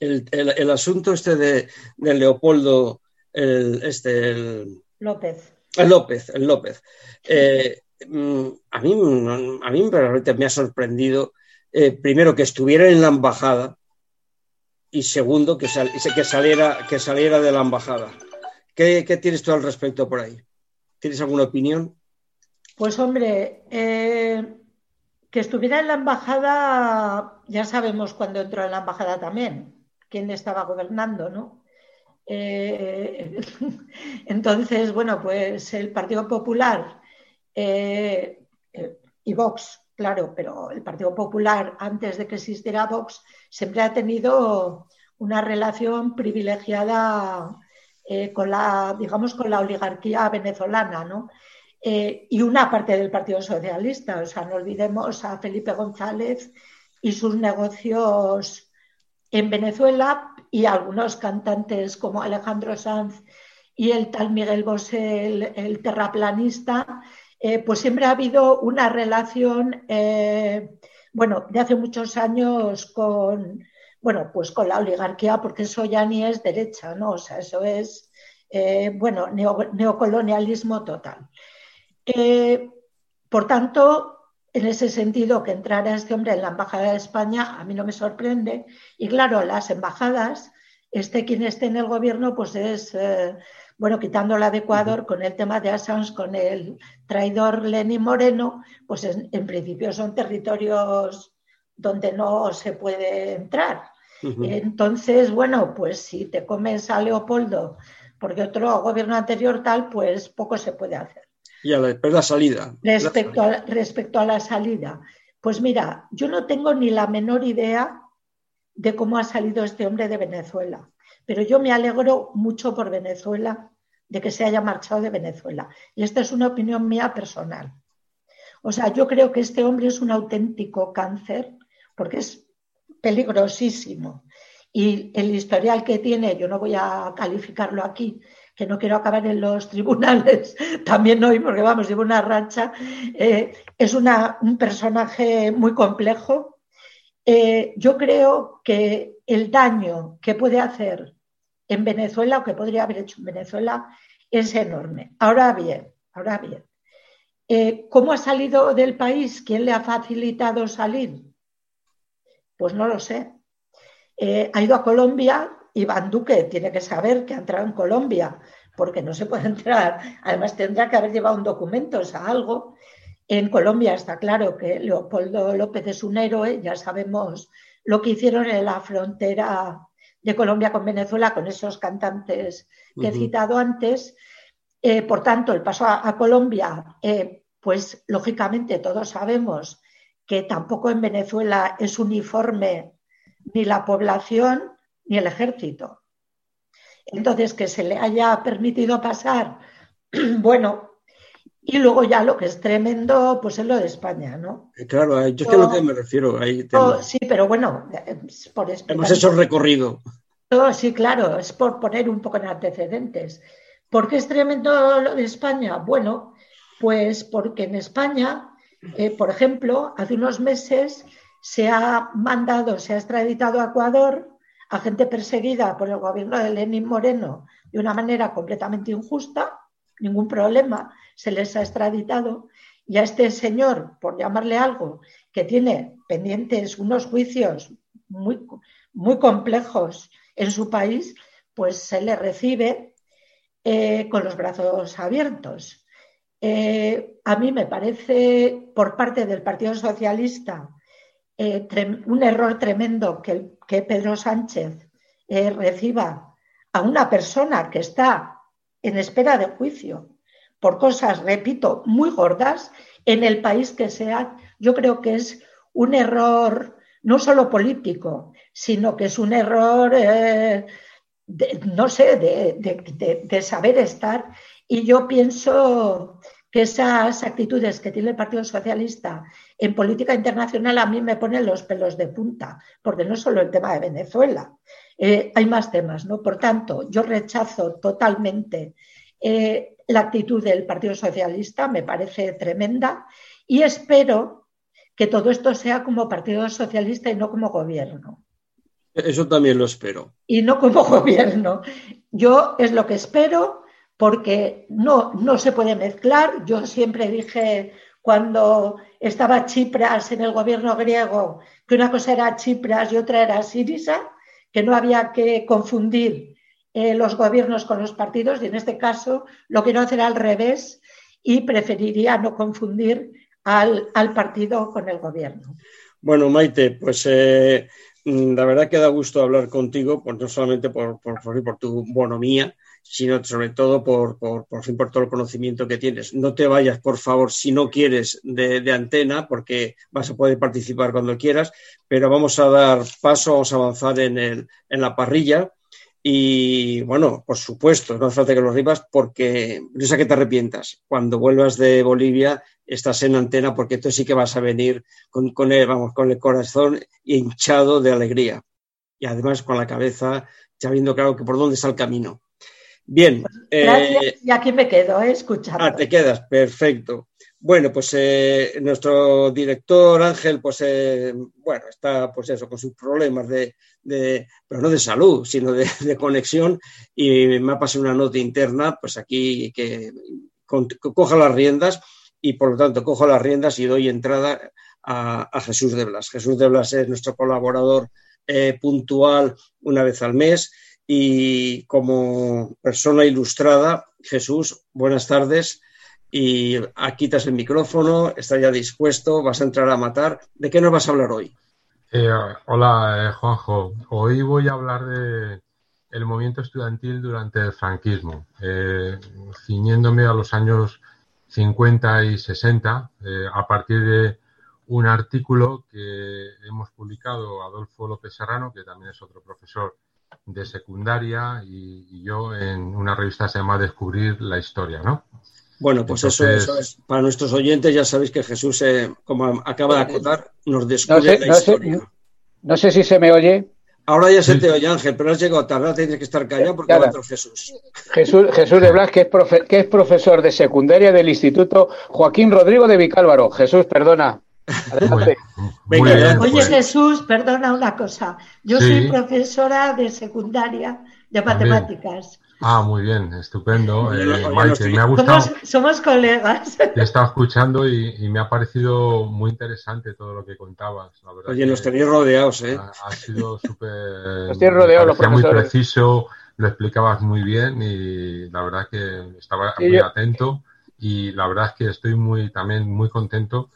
El, asunto este de, de Leopoldo, el, este, el, López. El López, el López. Eh, mm, a, mí, a mí realmente me ha sorprendido, eh, primero, que estuviera en la embajada y segundo, que, que, saliera, que saliera de la embajada. ¿Qué, tienes tú al respecto por ahí? ¿Tienes alguna opinión? Pues hombre, eh, que estuviera en la embajada, ya sabemos cuándo entró en la embajada también, quién estaba gobernando, ¿no? Eh, [LAUGHS] entonces, bueno, pues el Partido Popular eh, eh, y Vox, claro, pero el Partido Popular, antes de que existiera Vox, siempre ha tenido una relación privilegiada con la, digamos, con la oligarquía venezolana, ¿no? y una parte del Partido Socialista, o sea, no olvidemos a Felipe González y sus negocios en Venezuela, y algunos cantantes como Alejandro Sanz y el tal Miguel Bosé, el, terraplanista, eh, pues siempre ha habido una relación, eh, bueno, de hace muchos años con, bueno, pues con la oligarquía, porque eso ya ni es derecha, ¿no? O sea, eso es, eh, bueno, neocolonialismo total. por tanto, en ese sentido, que entrara este hombre en la Embajada de España, a mí no me sorprende. Y claro, las embajadas, este quien esté en el gobierno, pues es, eh, bueno, quitándola de Ecuador con el tema de Assange, con el traidor Lenín Moreno, pues en, principio son territorios donde no se puede entrar. Entonces, bueno, pues si te comes a Leopoldo porque otro gobierno anterior tal, pues poco se puede hacer. Y a la, salida. Respecto, A, respecto a la salida. Pues mira, yo no tengo ni la menor idea de cómo ha salido este hombre de Venezuela, pero yo me alegro mucho por Venezuela, de que se haya marchado de Venezuela. Y esta es una opinión mía personal. O sea, yo creo que este hombre es un auténtico cáncer, porque es peligrosísimo. Y el historial que tiene, yo no voy a calificarlo aquí, que no quiero acabar en los tribunales [LAUGHS] también hoy, porque vamos, llevo una racha, eh, es un personaje muy complejo. Eh, yo creo que el daño que puede hacer en Venezuela o que podría haber hecho en Venezuela es enorme. Ahora bien, ahora bien, eh, ¿cómo ha salido del país? ¿Quién le ha facilitado salir? Pues no lo sé. ha ido a Colombia, Iván Duque tiene que saber que ha entrado en Colombia, porque no se puede [LAUGHS] entrar. Además, tendrá que haber llevado un documento, o sea, algo. En Colombia está claro que Leopoldo López es un héroe, ya sabemos lo que hicieron en la frontera de Colombia con Venezuela, con esos cantantes que he citado antes. Eh, por tanto, el paso a, Colombia, eh, pues lógicamente todos sabemos que tampoco en Venezuela es uniforme ni la población ni el ejército. Entonces, que se le haya permitido pasar, [CLEARS THROAT] bueno, y luego ya lo que es tremendo, pues es lo de España, ¿no? Eh, claro, yo es que a lo que me refiero. Ahí sí, pero bueno, por Hemos hecho recorrido. Oh, sí, claro, es por poner un poco en antecedentes. ¿Por qué es tremendo lo de España? Bueno, pues porque en España, eh, por ejemplo, hace unos meses se ha mandado, se ha extraditado a Ecuador a gente perseguida por el gobierno de Lenín Moreno de una manera completamente injusta, ningún problema, se les ha extraditado y a este señor, por llamarle algo, que tiene pendientes unos juicios muy, muy complejos en su país, pues se le recibe eh, con los brazos abiertos. Eh, a mí me parece, por parte del Partido Socialista, eh, un error tremendo que, que Pedro Sánchez reciba a una persona que está en espera de juicio por cosas, repito, muy gordas en el país que sea. Yo creo que es un error no solo político, sino que es un error, eh, no sé, de, saber estar. Y yo pienso que esas actitudes que tiene el Partido Socialista en política internacional a mí me ponen los pelos de punta, porque no solo el tema de Venezuela, eh, hay más temas, ¿no? Por tanto, yo rechazo totalmente eh, la actitud del Partido Socialista, me parece tremenda, y espero que todo esto sea como Partido Socialista y no como gobierno. Eso también lo espero. Y no como [LAUGHS] gobierno. Yo es lo que espero porque no, no se puede mezclar. Yo siempre dije cuando estaba Chipras en el gobierno griego que una cosa era Chipras y otra era Sirisa, que no había que confundir eh, los gobiernos con los partidos y en este caso lo quiero hacer al revés y preferiría no confundir al, partido con el gobierno. Bueno, Maite, pues eh, mm, la verdad que da gusto hablar contigo, pues no solamente por, por, por, tu bonomía, sino sobre todo por, por, por, fin, por todo el conocimiento que tienes. No te vayas, por favor, si no quieres, de, antena, porque vas a poder participar cuando quieras, pero vamos a dar paso, vamos a avanzar en, el, en la parrilla. Y bueno, por supuesto, no hace falta que lo ribas porque no sé que te arrepientas. Cuando vuelvas de Bolivia, estás en antena porque tú sí que vas a venir con, con, el, vamos, con el corazón hinchado de alegría. Y además con la cabeza ya viendo claro que por dónde está el camino. Bien. Gracias, eh, y aquí me quedo, ¿eh? escuchando. Ah, te quedas, perfecto. Bueno, pues eh, nuestro director Ángel, pues eh, bueno, está pues eso, con sus problemas de, de pero no de salud, sino de, de, conexión, y me ha pasado una nota interna, pues aquí que, que coja las riendas, y por lo tanto cojo las riendas y doy entrada a, a Jesús de Blas. Jesús de Blas es nuestro colaborador eh, puntual una vez al mes, y como persona ilustrada, Jesús, buenas tardes y aquí quitas el micrófono, está ya dispuesto, vas a entrar a matar. ¿De qué nos vas a hablar hoy? Eh, hola, eh, Juanjo. Hoy voy a hablar de el movimiento estudiantil durante el franquismo, eh, ciñéndome a los años 50 y 60, eh, a partir de un artículo que hemos publicado Adolfo López Serrano, que también es otro profesor de secundaria, y, y yo en una revista se llama Descubrir la Historia, ¿no? Bueno, pues Entonces, eso, eso, es. Para nuestros oyentes ya sabéis que Jesús, eh, como acaba de acotar, nos descubre no sé, la historia. No sé, no sé, si se me oye. Ahora ya se te oye, Ángel, pero has llegado tarde, tienes que estar callado porque va a entrar Jesús. Jesús. Jesús de Blas, que es, profe, que es profesor de secundaria del Instituto Joaquín Rodrigo de Vicálvaro. Jesús, perdona. Adelante. Muy, muy bien, Oye, pues. Jesús, perdona una cosa. Yo sí. soy profesora de secundaria de matemáticas. Ah, muy bien, estupendo. Eh, Maite, me ha gustado. Somos, somos colegas. Te he estado escuchando y, y, me ha parecido muy interesante todo lo que contabas. La verdad Oye, nos tenéis rodeados, ¿eh? Ha, ha sido súper. [LAUGHS] Nos tenéis rodeados, los muy preciso, lo explicabas muy bien y la verdad que estaba sí, muy yo... atento y la verdad es que estoy muy también muy contento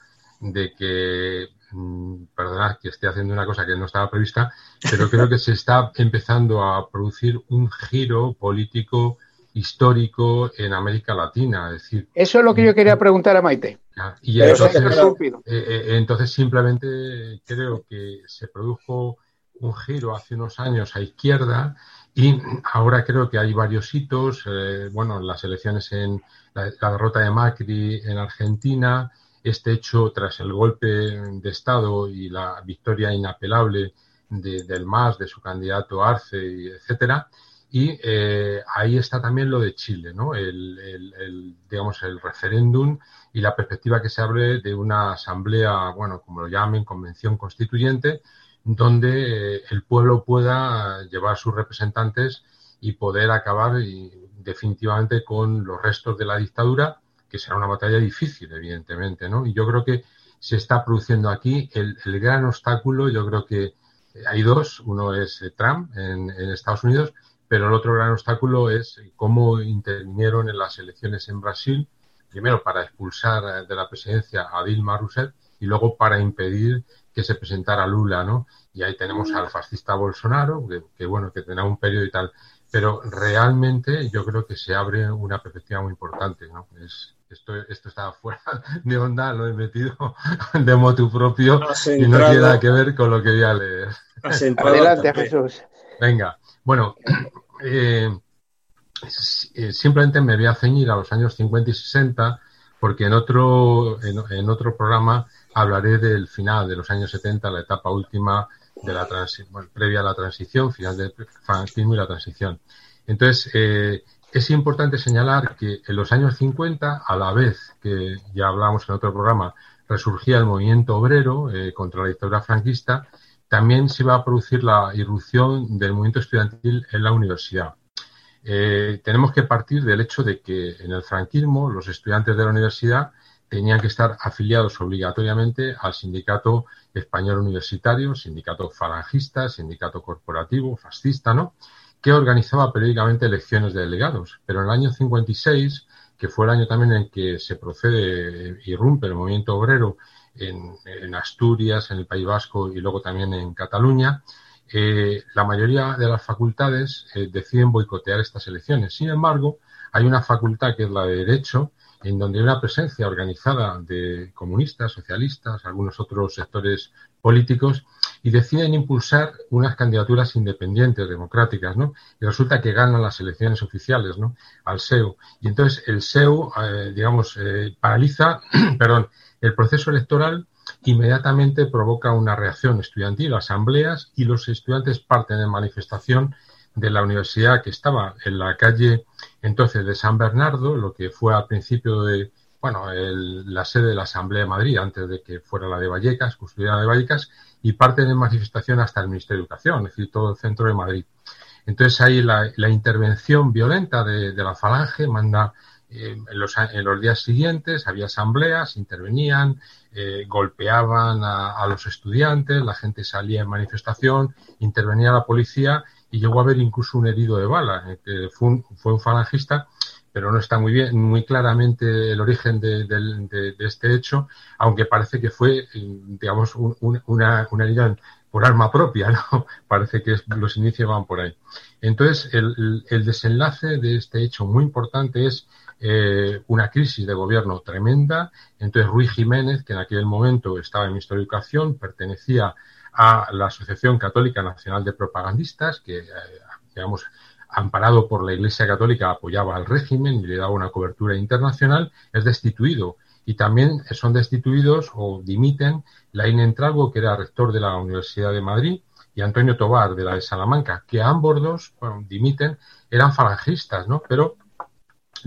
de que Mm, perdonad que esté haciendo una cosa que no estaba prevista, pero creo que se está empezando a producir un giro político histórico en América Latina. Es decir, Eso es lo que yo quería preguntar a Maite. Y entonces, eh, eh, entonces simplemente creo que se produjo un giro hace unos años a izquierda y ahora creo que hay varios hitos, eh, bueno, las elecciones en la, la derrota de Macri en Argentina, este hecho tras el golpe de Estado y la victoria inapelable del MAS, de su candidato Arce, etcétera. Y eh, ahí está también lo de Chile, ¿no? El, digamos, el referéndum y la perspectiva que se abre de una asamblea, bueno, como lo llamen, convención constituyente, donde eh, el pueblo pueda llevar sus representantes y poder acabar definitivamente con los restos de la dictadura, que será una batalla difícil, evidentemente, ¿no? Y yo creo que se está produciendo aquí el, gran obstáculo, yo creo que hay dos, uno es eh, Trump en, Estados Unidos, pero el otro gran obstáculo es cómo intervinieron en las elecciones en Brasil, primero para expulsar eh, de la presidencia a Dilma Rousseff y luego para impedir que se presentara Lula, ¿no? Y ahí tenemos al fascista Bolsonaro, que, bueno, que tendrá un periodo y tal. Pero realmente yo creo que se abre una perspectiva muy importante, ¿no? Es, esto, esto está fuera [LAUGHS] de onda, lo he metido de motu propio y no tiene nada que ver con lo que voy a leer. Adelante, Jesús. Venga, bueno, [CLEARS THROAT] eh, eh, simplemente me voy a ceñir a los años 50 y 60 porque en otro, en, otro programa hablaré del final de los años 70, la etapa última de la bueno, previa a la transición, final del franquismo y la transición. Entonces, eh, es importante señalar que en los años 50, a la vez que ya hablamos en otro programa, resurgía el movimiento obrero eh, contra la dictadura franquista, también se iba a producir la irrupción del movimiento estudiantil en la universidad. Eh, tenemos que partir del hecho de que en el franquismo los estudiantes de la universidad tenían que estar afiliados obligatoriamente al sindicato español universitario, sindicato falangista, sindicato corporativo, fascista, ¿no? Que organizaba periódicamente elecciones de delegados. Pero en el año 56, que fue el año también en que se procede, irrumpe el movimiento obrero en, Asturias, en el País Vasco y luego también en Cataluña, eh, la mayoría de las facultades eh, deciden boicotear estas elecciones. Sin embargo, hay una facultad que es la de Derecho, en donde hay una presencia organizada de comunistas, socialistas, algunos otros sectores políticos, y deciden impulsar unas candidaturas independientes, democráticas, ¿no? Y resulta que ganan las elecciones oficiales, ¿no? Al SEU. Y entonces el SEU, eh, digamos, eh, paraliza, [CLEARS THROAT] perdón, el proceso electoral inmediatamente provoca una reacción estudiantil, asambleas, y los estudiantes parten en manifestación de la universidad que estaba en la calle entonces de San Bernardo, lo que fue al principio de, bueno, la sede de la Asamblea de Madrid, antes de que fuera la de Vallecas, la de Vallecas, y parten en manifestación hasta el Ministerio de Educación, es decir, todo el centro de Madrid. Entonces ahí la, intervención violenta de, la falange manda eh, en, los, en, los, días siguientes había asambleas, intervenían, eh, golpeaban a, a, los estudiantes, la gente salía en manifestación, intervenía la policía y llegó a haber incluso un herido de bala, eh, que fue un, fue un falangista, pero no está muy bien, muy claramente el origen de, este hecho, aunque parece que fue, digamos, una, una herida por arma propia, [LAUGHS] ¿no? Parece que los inicios van por ahí. Entonces, el, desenlace de este hecho muy importante es eh, una crisis de gobierno tremenda. Entonces, Ruiz Jiménez, que en aquel momento estaba en Ministerio de Educación, pertenecía a la Asociación Católica Nacional de Propagandistas, que, eh, digamos, amparado por la Iglesia Católica, apoyaba al régimen y le daba una cobertura internacional, es destituido. Y también son destituidos o dimiten Laín Entralgo, que era rector de la Universidad de Madrid, y Antonio Tobar, de la de Salamanca, que ambos dos, dimiten, eran falangistas, ¿no? Pero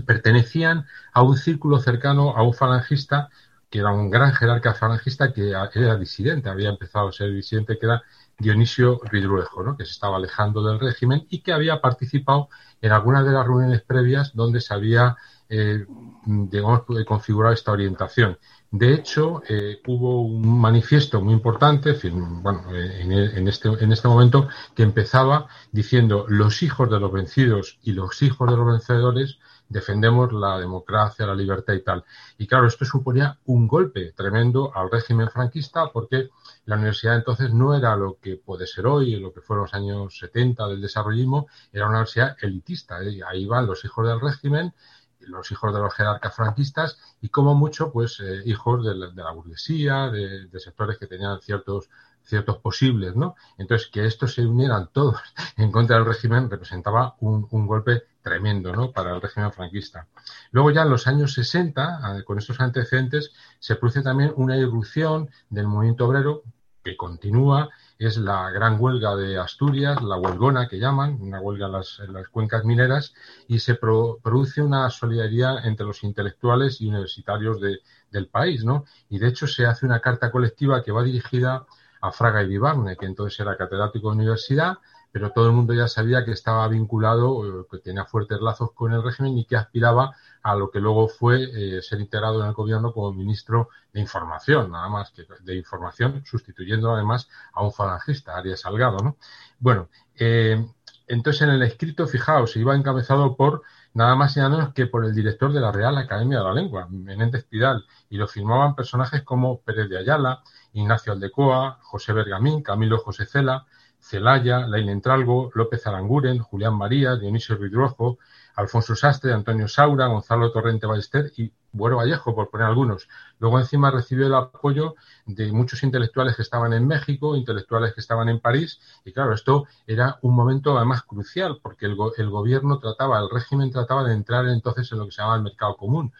pertenecían a un círculo cercano a un falangista que era un gran jerarca falangista que era disidente, había empezado a ser disidente, que era Dionisio Vidruejo, ¿no? que se estaba alejando del régimen y que había participado en algunas de las reuniones previas donde se había, eh, digamos, configurado esta orientación. De hecho, eh, hubo un manifiesto muy importante, bueno, en, este, en este momento, que empezaba diciendo los hijos de los vencidos y los hijos de los vencedores defendemos la democracia, la libertad y tal. Y claro, esto suponía un golpe tremendo al régimen franquista porque la universidad entonces no era lo que puede ser hoy, lo que fueron los años 70 del desarrollismo, era una universidad elitista. ¿eh? Ahí van los hijos del régimen, los hijos de los jerarcas franquistas y como mucho, pues eh, hijos de la, burguesía, de, sectores que tenían ciertos ciertos posibles, ¿no? Entonces, que estos se unieran todos [LAUGHS] en contra del régimen representaba un, un golpe tremendo ¿no? para el régimen franquista. Luego ya en los años 60, con estos antecedentes, se produce también una irrupción del movimiento obrero que continúa es la gran huelga de Asturias, la huelgona que llaman, una huelga en las, cuencas mineras, y se produce una solidaridad entre los intelectuales y universitarios del país, ¿no? Y de hecho se hace una carta colectiva que va dirigida a Fraga y Vivarne, que entonces era catedrático de universidad, pero todo el mundo ya sabía que estaba vinculado, que tenía fuertes lazos con el régimen y que aspiraba a lo que luego fue eh, ser integrado en el gobierno como ministro de Información, nada más que de Información, sustituyendo además a un falangista, Arias Salgado. ¿no? Bueno, eh, entonces en el escrito, fijaos, iba encabezado por nada más y nada menos que por el director de la Real Academia de la Lengua, Menéndez Pidal, y lo firmaban personajes como Pérez de Ayala, Ignacio Aldecoa, José Bergamín, Camilo José Cela, Celaya, Laila Entralgo, López Aranguren, Julián María, Dionisio Ridrojo, Alfonso Sastre, Antonio Saura, Gonzalo Torrente Ballester y Buero Vallejo, por poner algunos. Luego encima recibió el apoyo de muchos intelectuales que estaban en México, intelectuales que estaban en París, y claro, esto era un momento además crucial, porque el, el gobierno trataba, el régimen trataba de entrar entonces en lo que se llama el mercado común,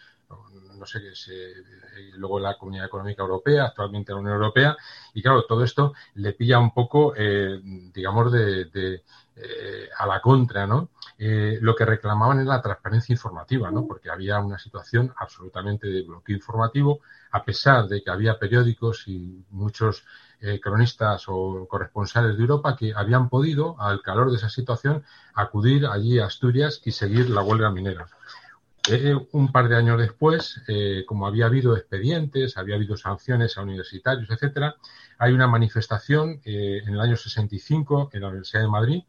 no sé qué se, eh, luego la Comunidad Económica Europea, actualmente la Unión Europea, y claro, todo esto le pilla un poco, eh, digamos, de, eh, a la contra, ¿no? lo que reclamaban era la transparencia informativa, ¿no? Porque había una situación absolutamente de bloqueo informativo, a pesar de que había periódicos y muchos cronistas o corresponsales de Europa que habían podido, al calor de esa situación, acudir allí a Asturias y seguir la huelga minera. Eh, un par de años después, eh, como había habido expedientes, había habido sanciones a universitarios, etcétera, hay una manifestación eh, en el año 65 en la Universidad de Madrid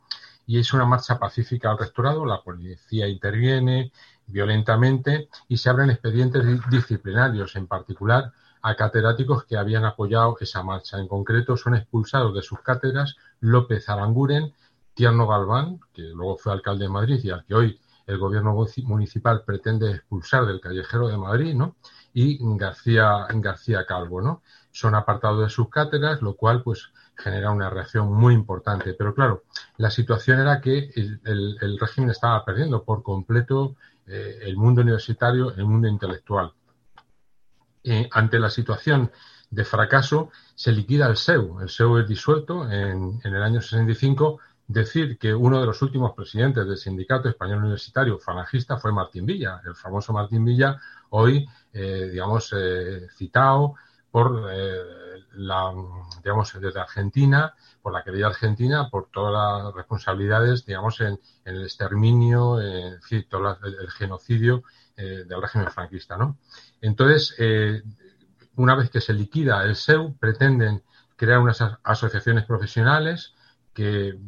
y es una marcha pacífica al rectorado. La policía interviene violentamente y se abren expedientes disciplinarios, en particular a catedráticos que habían apoyado esa marcha. En concreto, son expulsados de sus cátedras López Aranguren, Tierno Galván, que luego fue alcalde de Madrid y al que hoy el gobierno municipal pretende expulsar del callejero de Madrid, ¿no? Y García, García Calvo, ¿no? Son apartados de sus cátedras, lo cual, pues, genera una reacción muy importante. Pero claro, la situación era que el, régimen estaba perdiendo por completo eh, el mundo universitario, el mundo intelectual. Ante la situación de fracaso, se liquida el SEU. El SEU es disuelto en, en el año 65 decir que uno de los últimos presidentes del Sindicato Español Universitario falangista fue Martín Villa, el famoso Martín Villa, hoy, eh, digamos, eh, citado por eh, digamos, desde Argentina, por la querida Argentina, por todas las responsabilidades, digamos, en, el exterminio, en todo el, genocidio del régimen franquista, ¿no? Entonces, una vez que se liquida el SEU, pretenden crear unas asociaciones profesionales que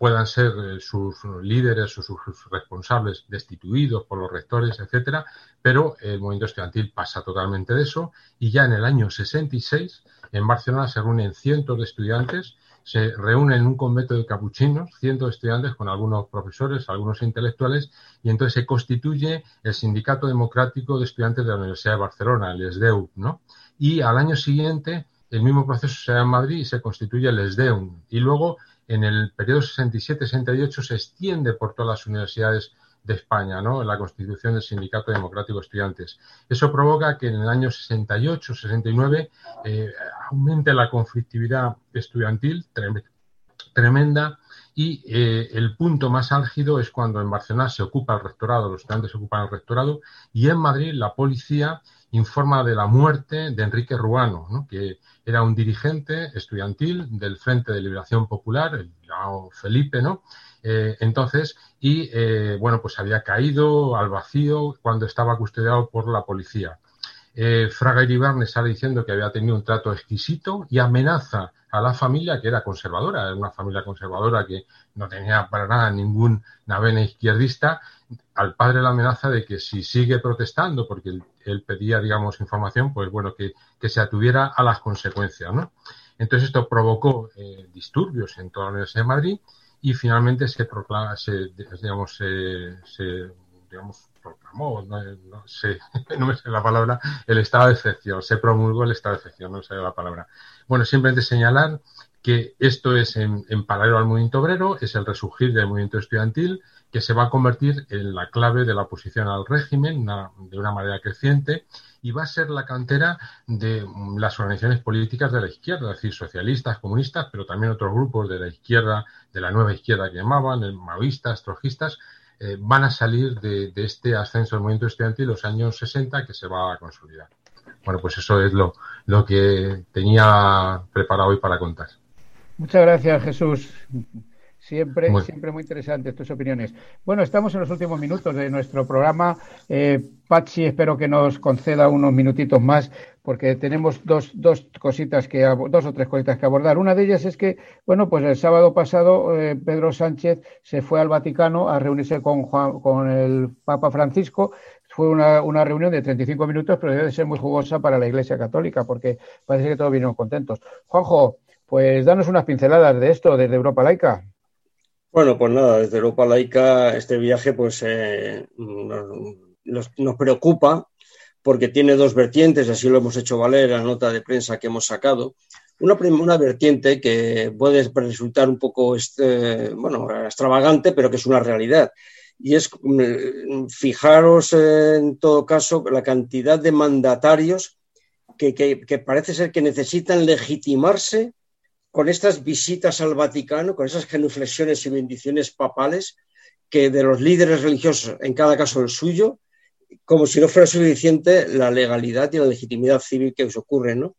puedan ser eh, sus líderes o sus responsables destituidos por los rectores, etcétera, pero el movimiento estudiantil pasa totalmente de eso y ya en el año 66 en Barcelona se reúnen cientos de estudiantes, se reúnen en un convento de capuchinos, cientos de estudiantes con algunos profesores, algunos intelectuales, y entonces se constituye el Sindicato Democrático de Estudiantes de la Universidad de Barcelona, el SDEU, ¿no? Y al año siguiente el mismo proceso se da en Madrid y se constituye el SDEUM. Y luego en el periodo 67-68 se extiende por todas las universidades de España, ¿no? La constitución del Sindicato Democrático de Estudiantes. Eso provoca que en el año 68-69 eh, aumente la conflictividad estudiantil tremenda y eh, el punto más álgido es cuando en Barcelona se ocupa el rectorado, los estudiantes ocupan el rectorado y en Madrid la policía informa de la muerte de Enrique Ruano, ¿no? que era un dirigente estudiantil del Frente de Liberación Popular, el llamado Felipe, ¿no? Eh, entonces, y eh, bueno, pues había caído al vacío cuando estaba custodiado por la policía. Eh, Fraga Iribarne sale diciendo que había tenido un trato exquisito y amenaza a la familia que era conservadora, era una familia conservadora que no tenía para nada ningún navena izquierdista, al padre la amenaza de que si sigue protestando, porque él, pedía, digamos, información, pues bueno, que, se atuviera a las consecuencias, ¿no? Entonces esto provocó eh, disturbios en toda la Universidad de Madrid y finalmente se proclama, proclamó, no, sé, [LAUGHS] me sé la palabra, el estado de excepción, se promulgó el estado de excepción, no sé la palabra. Bueno, simplemente señalar que esto es en, paralelo al movimiento obrero, es el resurgir del movimiento estudiantil, que se va a convertir en la clave de la oposición al régimen de una manera creciente y va a ser la cantera de las organizaciones políticas de la izquierda, es decir, socialistas, comunistas, pero también otros grupos de la izquierda, de la nueva izquierda que llamaban, maoístas, trojistas, eh, van a salir de, este ascenso del movimiento estudiantil los años 60 que se va a consolidar. Bueno, pues eso es lo, lo que tenía preparado hoy para contar. Muchas gracias, Jesús. Siempre, muy. siempre muy interesantes tus opiniones. Bueno, estamos en los últimos minutos de nuestro programa. Eh, Pachi, espero que nos conceda unos minutitos más, porque tenemos dos, dos cositas que dos o tres cositas que abordar. Una de ellas es que, bueno, pues el sábado pasado eh, Pedro Sánchez se fue al Vaticano a reunirse con con el Papa Francisco. Fue una, una reunión de 35 minutos, pero debe ser muy jugosa para la Iglesia Católica, porque parece que todos vinieron contentos. Juanjo, pues danos unas pinceladas de esto desde Europa Laica. Bueno, pues nada, desde Europa Laica este viaje pues eh, nos, preocupa porque tiene dos vertientes, así lo hemos hecho valer la nota de prensa que hemos sacado. Una, una vertiente que puede resultar un poco este, bueno, extravagante, pero que es una realidad. Y es, mm, fijaros en todo caso, la cantidad de mandatarios que, que parece ser que necesitan legitimarse con estas visitas al Vaticano, con esas genuflexiones y bendiciones papales que de los líderes religiosos, en cada caso el suyo, como si no fuera suficiente la legalidad y la legitimidad civil que os ocurre, ¿no?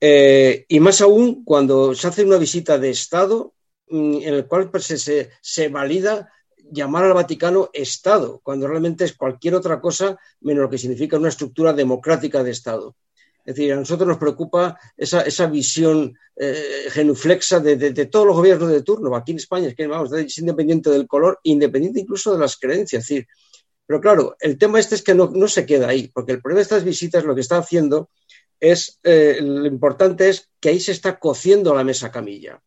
Eh, y más aún cuando se hace una visita de Estado mm, en el cual pues, se, se valida llamar al Vaticano Estado, cuando realmente es cualquier otra cosa menos lo que significa una estructura democrática de Estado. Es decir, a nosotros nos preocupa esa, visión eh, genuflexa de, todos los gobiernos de turno. Aquí en España es que vamos, es independiente del color, independiente incluso de las creencias. Es decir, pero claro, el tema este es que no, no se queda ahí, porque el problema de estas visitas lo que está haciendo es, eh, lo importante es que ahí se está cociendo la mesa camilla.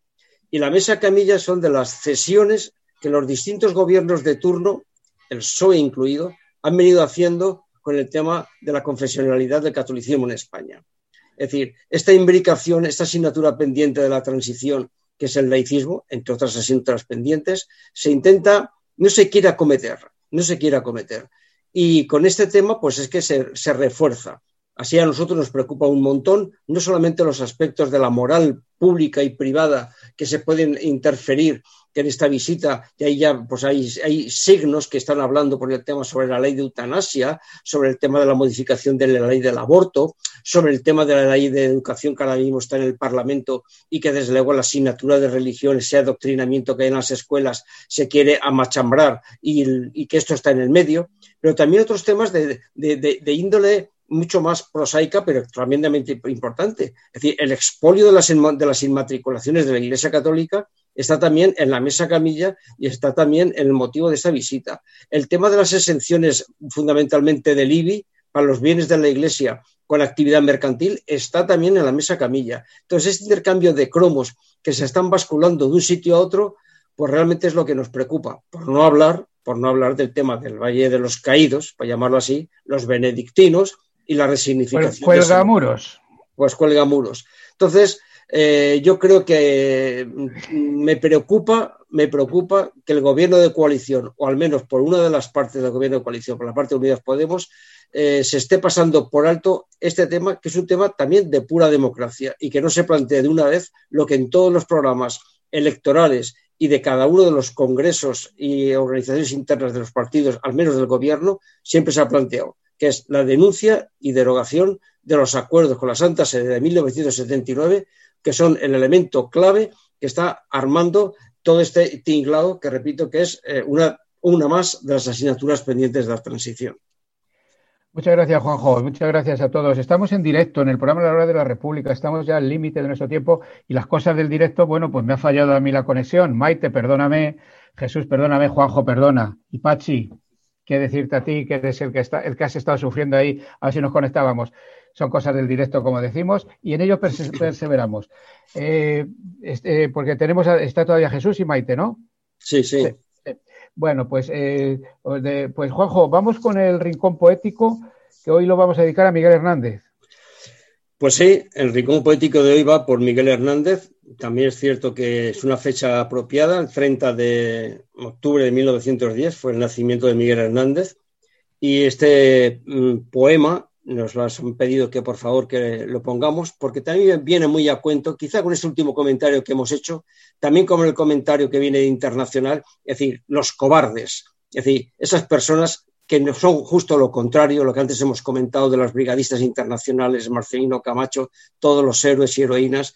Y la mesa camilla son de las cesiones que los distintos gobiernos de turno, el PSOE incluido, han venido haciendo con el tema de la confesionalidad del catolicismo en España. Es decir, esta imbricación, esta asignatura pendiente de la transición, que es el laicismo, entre otras asignaturas pendientes, se intenta, no se quiere acometer, no se quiere acometer. Y con este tema, pues es que se, se refuerza. Así a nosotros nos preocupa un montón, no solamente los aspectos de la moral pública y privada que se pueden interferir que en esta visita, y ahí ya pues hay, hay, signos que están hablando por el tema sobre la ley de eutanasia, sobre el tema de la modificación de la ley del aborto, sobre el tema de la ley de educación que ahora mismo está en el Parlamento y que desde luego la asignatura de religión, ese adoctrinamiento que hay en las escuelas, se quiere amachambrar y, que esto está en el medio, pero también otros temas de, de, de, de índole mucho más prosaica, pero tremendamente importante. Es decir, el expolio de las, de las inmatriculaciones de la Iglesia Católica está también en la mesa camilla y está también en el motivo de esta visita. El tema de las exenciones fundamentalmente del IBI para los bienes de la Iglesia con actividad mercantil está también en la mesa camilla. Entonces, este intercambio de cromos que se están basculando de un sitio a otro, pues realmente es lo que nos preocupa, por no hablar, por no hablar del tema del Valle de los Caídos, para llamarlo así, los benedictinos y la resignificación. Pues cuelga muros. Pues cuelga muros. Entonces, eh, yo creo que mm, me preocupa, me preocupa que el gobierno de coalición, o al menos por una de las partes del gobierno de coalición, por la parte de Unidas Podemos, eh, se esté pasando por alto este tema, que es un tema también de pura democracia, y que no se plantee de una vez lo que en todos los programas electorales y de cada uno de los congresos y organizaciones internas de los partidos, al menos del gobierno, siempre se ha planteado, que es la denuncia y derogación de los acuerdos con la Santa Sede de 1979 que son el elemento clave que está armando todo este tinglado, que repito que es eh, una, una más de las asignaturas pendientes de la transición. Muchas gracias, Juanjo. Muchas gracias a todos. Estamos en directo en el programa La Hora de la República. Estamos ya al límite de nuestro tiempo y las cosas del directo, bueno, pues me ha fallado a mí la conexión. Maite, perdóname. Jesús, perdóname. Juanjo, perdona. Y Pachi, qué decirte a ti, que eres el que, está, el que has estado sufriendo ahí, a ver si nos conectábamos son cosas del directo, como decimos, y en ello perseveramos. Eh, este, porque tenemos, está todavía Jesús y Maite, ¿no? Sí, sí. Bueno, pues, eh, pues Juanjo, vamos con el rincón poético, que hoy lo vamos a dedicar a Miguel Hernández. Pues sí, el rincón poético de hoy va por Miguel Hernández, también es cierto que es una fecha apropiada, el 30 de octubre de 1910 fue el nacimiento de Miguel Hernández y este mm, poema nos lo han pedido que por favor que lo pongamos porque también viene muy a cuento, quizá con ese último comentario que hemos hecho, también con el comentario que viene de internacional, es decir, los cobardes, es decir, esas personas que no son justo lo contrario, lo que antes hemos comentado de los brigadistas internacionales, Marcelino Camacho, todos los héroes y heroínas,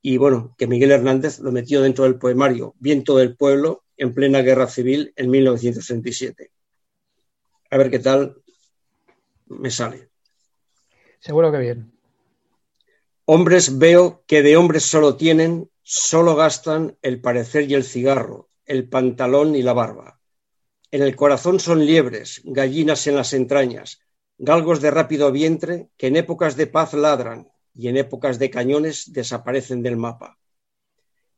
y bueno, que Miguel Hernández lo metió dentro del poemario Viento del Pueblo en plena guerra civil en 1937. A ver qué tal me sale. Seguro que bien. Hombres veo que de hombres solo tienen, solo gastan el parecer y el cigarro, el pantalón y la barba. En el corazón son liebres, gallinas en las entrañas, galgos de rápido vientre que en épocas de paz ladran y en épocas de cañones desaparecen del mapa.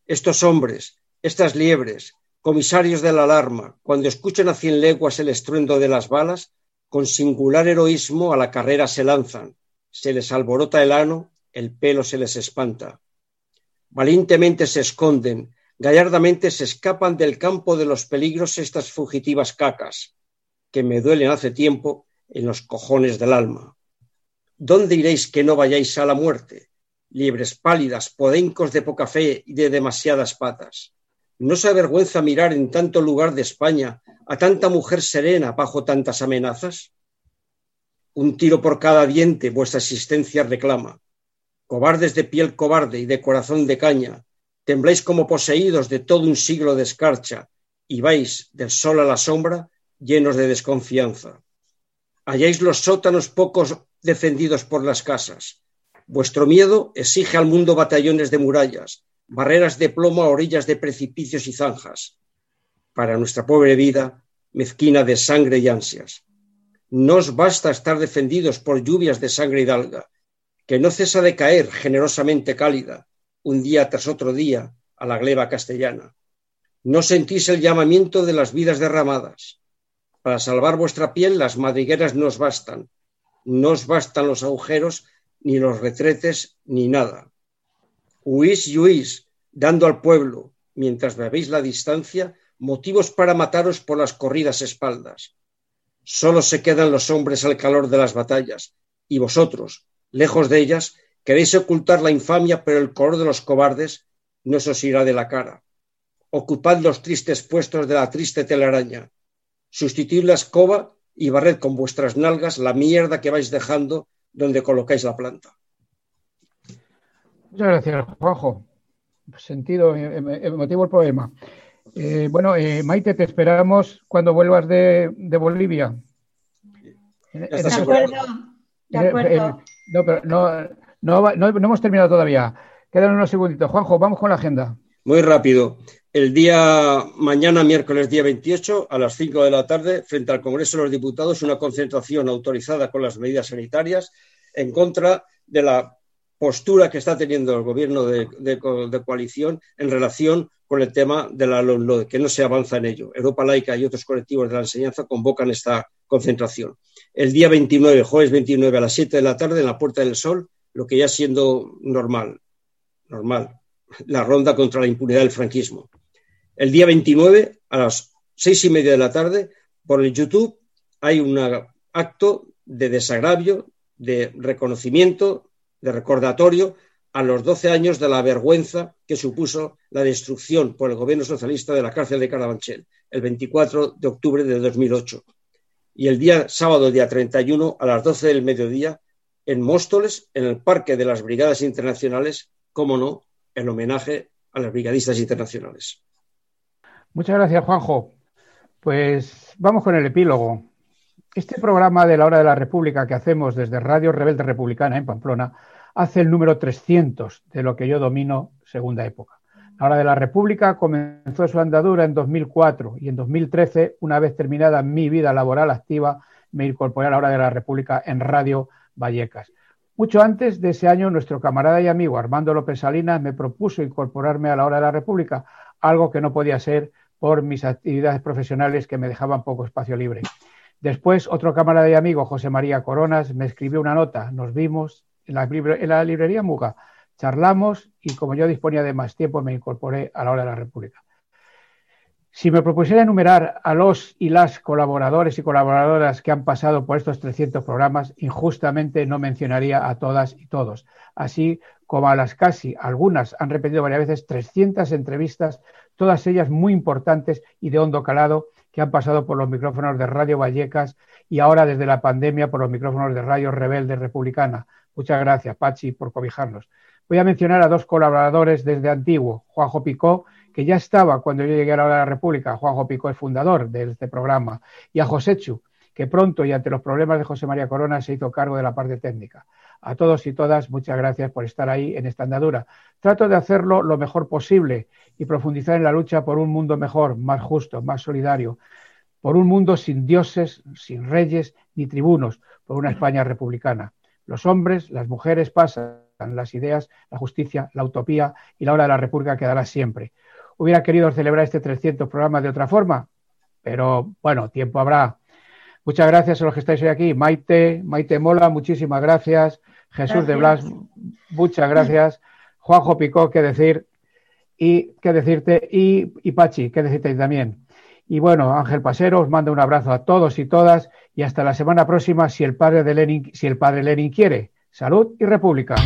Estos hombres, estas liebres, comisarios de la alarma, cuando escuchan a cien leguas el estruendo de las balas, con singular heroísmo a la carrera se lanzan, se les alborota el ano, el pelo se les espanta. Valientemente se esconden, gallardamente se escapan del campo de los peligros estas fugitivas cacas, que me duelen hace tiempo en los cojones del alma. ¿Dónde iréis que no vayáis a la muerte? Libres pálidas, podencos de poca fe y de demasiadas patas. ¿No se avergüenza mirar en tanto lugar de España a tanta mujer serena bajo tantas amenazas? Un tiro por cada diente vuestra existencia reclama. Cobardes de piel cobarde y de corazón de caña, tembláis como poseídos de todo un siglo de escarcha y vais del sol a la sombra llenos de desconfianza. Halláis los sótanos pocos defendidos por las casas. Vuestro miedo exige al mundo batallones de murallas, barreras de plomo a orillas de precipicios y zanjas. Para nuestra pobre vida, mezquina de sangre y ansias. No os basta estar defendidos por lluvias de sangre y dalga, que no cesa de caer generosamente cálida, un día tras otro día a la gleba castellana. No sentís el llamamiento de las vidas derramadas. Para salvar vuestra piel las madrigueras no os bastan. No os bastan los agujeros, ni los retretes, ni nada. Huís y huís, dando al pueblo, mientras bebéis la distancia, motivos para mataros por las corridas espaldas. Solo se quedan los hombres al calor de las batallas, y vosotros, lejos de ellas, Queréis ocultar la infamia, pero el color de los cobardes no se os irá de la cara. Ocupad los tristes puestos de la triste telaraña. Sustituid la escoba y barred con vuestras nalgas la mierda que vais dejando donde colocáis la planta. Muchas gracias, Juanjo. Sentido, em, em, emotivo el poema. Eh, bueno, eh, Maite, te esperamos cuando vuelvas de, Bolivia. De acuerdo, de acuerdo. no, pero no, no, hemos terminado todavía. Quedan unos segunditos. Juanjo, vamos con la agenda. Muy rápido. El día mañana, miércoles día 28, a las 5 de la tarde, frente al Congreso de los Diputados, una concentración autorizada con las medidas sanitarias en contra de la postura que está teniendo el gobierno de, coalición en relación con el tema de la LONLOE, que no se avanza en ello. Europa Laica y otros colectivos de la enseñanza convocan esta concentración. El día 29, jueves 29, a las 7 de la tarde, en la Puerta del Sol, lo que ya siendo normal, normal, la ronda contra la impunidad del franquismo. El día 29, a las seis y media de la tarde, por el YouTube hay un acto de desagravio, de reconocimiento, de recordatorio a los 12 años de la vergüenza que supuso la destrucción por el gobierno socialista de la cárcel de Carabanchel, el 24 de octubre de 2008. Y el día sábado, día 31, a las 12 del mediodía, en Móstoles, en el Parque de las Brigadas Internacionales, como no, en homenaje a las brigadistas internacionales. Muchas gracias, Juanjo. Pues vamos con el epílogo. Este programa de la Hora de la República que hacemos desde Radio Rebelde Republicana en Pamplona hace el número 300 de lo que yo domino segunda época. La Hora de la República comenzó su andadura en 2004 y en 2013, una vez terminada mi vida laboral activa, me incorporé a la Hora de la República en Radio Vallecas. Mucho antes de ese año, nuestro camarada y amigo Armando López Salinas me propuso incorporarme a la hora de la República, algo que no podía ser por mis actividades profesionales que me dejaban poco espacio libre. Después, otro camarada y amigo, José María Coronas, me escribió una nota. Nos vimos en la, librería Muga, charlamos y como yo disponía de más tiempo me incorporé a la hora de la República. Si me propusiera enumerar a los y las colaboradores y colaboradoras que han pasado por estos 300 programas, injustamente no mencionaría a todas y todos, así como a las casi, algunas han repetido varias veces, 300 entrevistas, todas ellas muy importantes y de hondo calado, que han pasado por los micrófonos de Radio Vallecas y ahora desde la pandemia por los micrófonos de Radio Rebelde Republicana. Muchas gracias, Pachi, por cobijarnos. Voy a mencionar a dos colaboradores desde antiguo, Juanjo Picó que ya estaba cuando yo llegué a la República, Juanjo Pico es fundador de este programa, y a Joséchu, que pronto y ante los problemas de José María Corona se hizo cargo de la parte técnica. A todos y todas, muchas gracias por estar ahí en esta andadura. Trato de hacerlo lo mejor posible y profundizar en la lucha por un mundo mejor, más justo, más solidario, por un mundo sin dioses, sin reyes ni tribunos, por una España republicana. Los hombres, las mujeres pasan, las ideas, la justicia, la utopía y la hora de la República quedará siempre hubiera querido celebrar este 300 programas de otra forma, pero bueno, tiempo habrá. Muchas gracias a los que estáis hoy aquí. Maite, Maite Mola, muchísimas gracias. Jesús de Blas, muchas gracias. Juanjo Picó, qué decir. Y qué decirte. Y, y Pachi, qué decirte también. Y bueno, Ángel Pasero, os mando un abrazo a todos y todas y hasta la semana próxima si el padre de Lenin, si el padre Lenin quiere. Salud y República.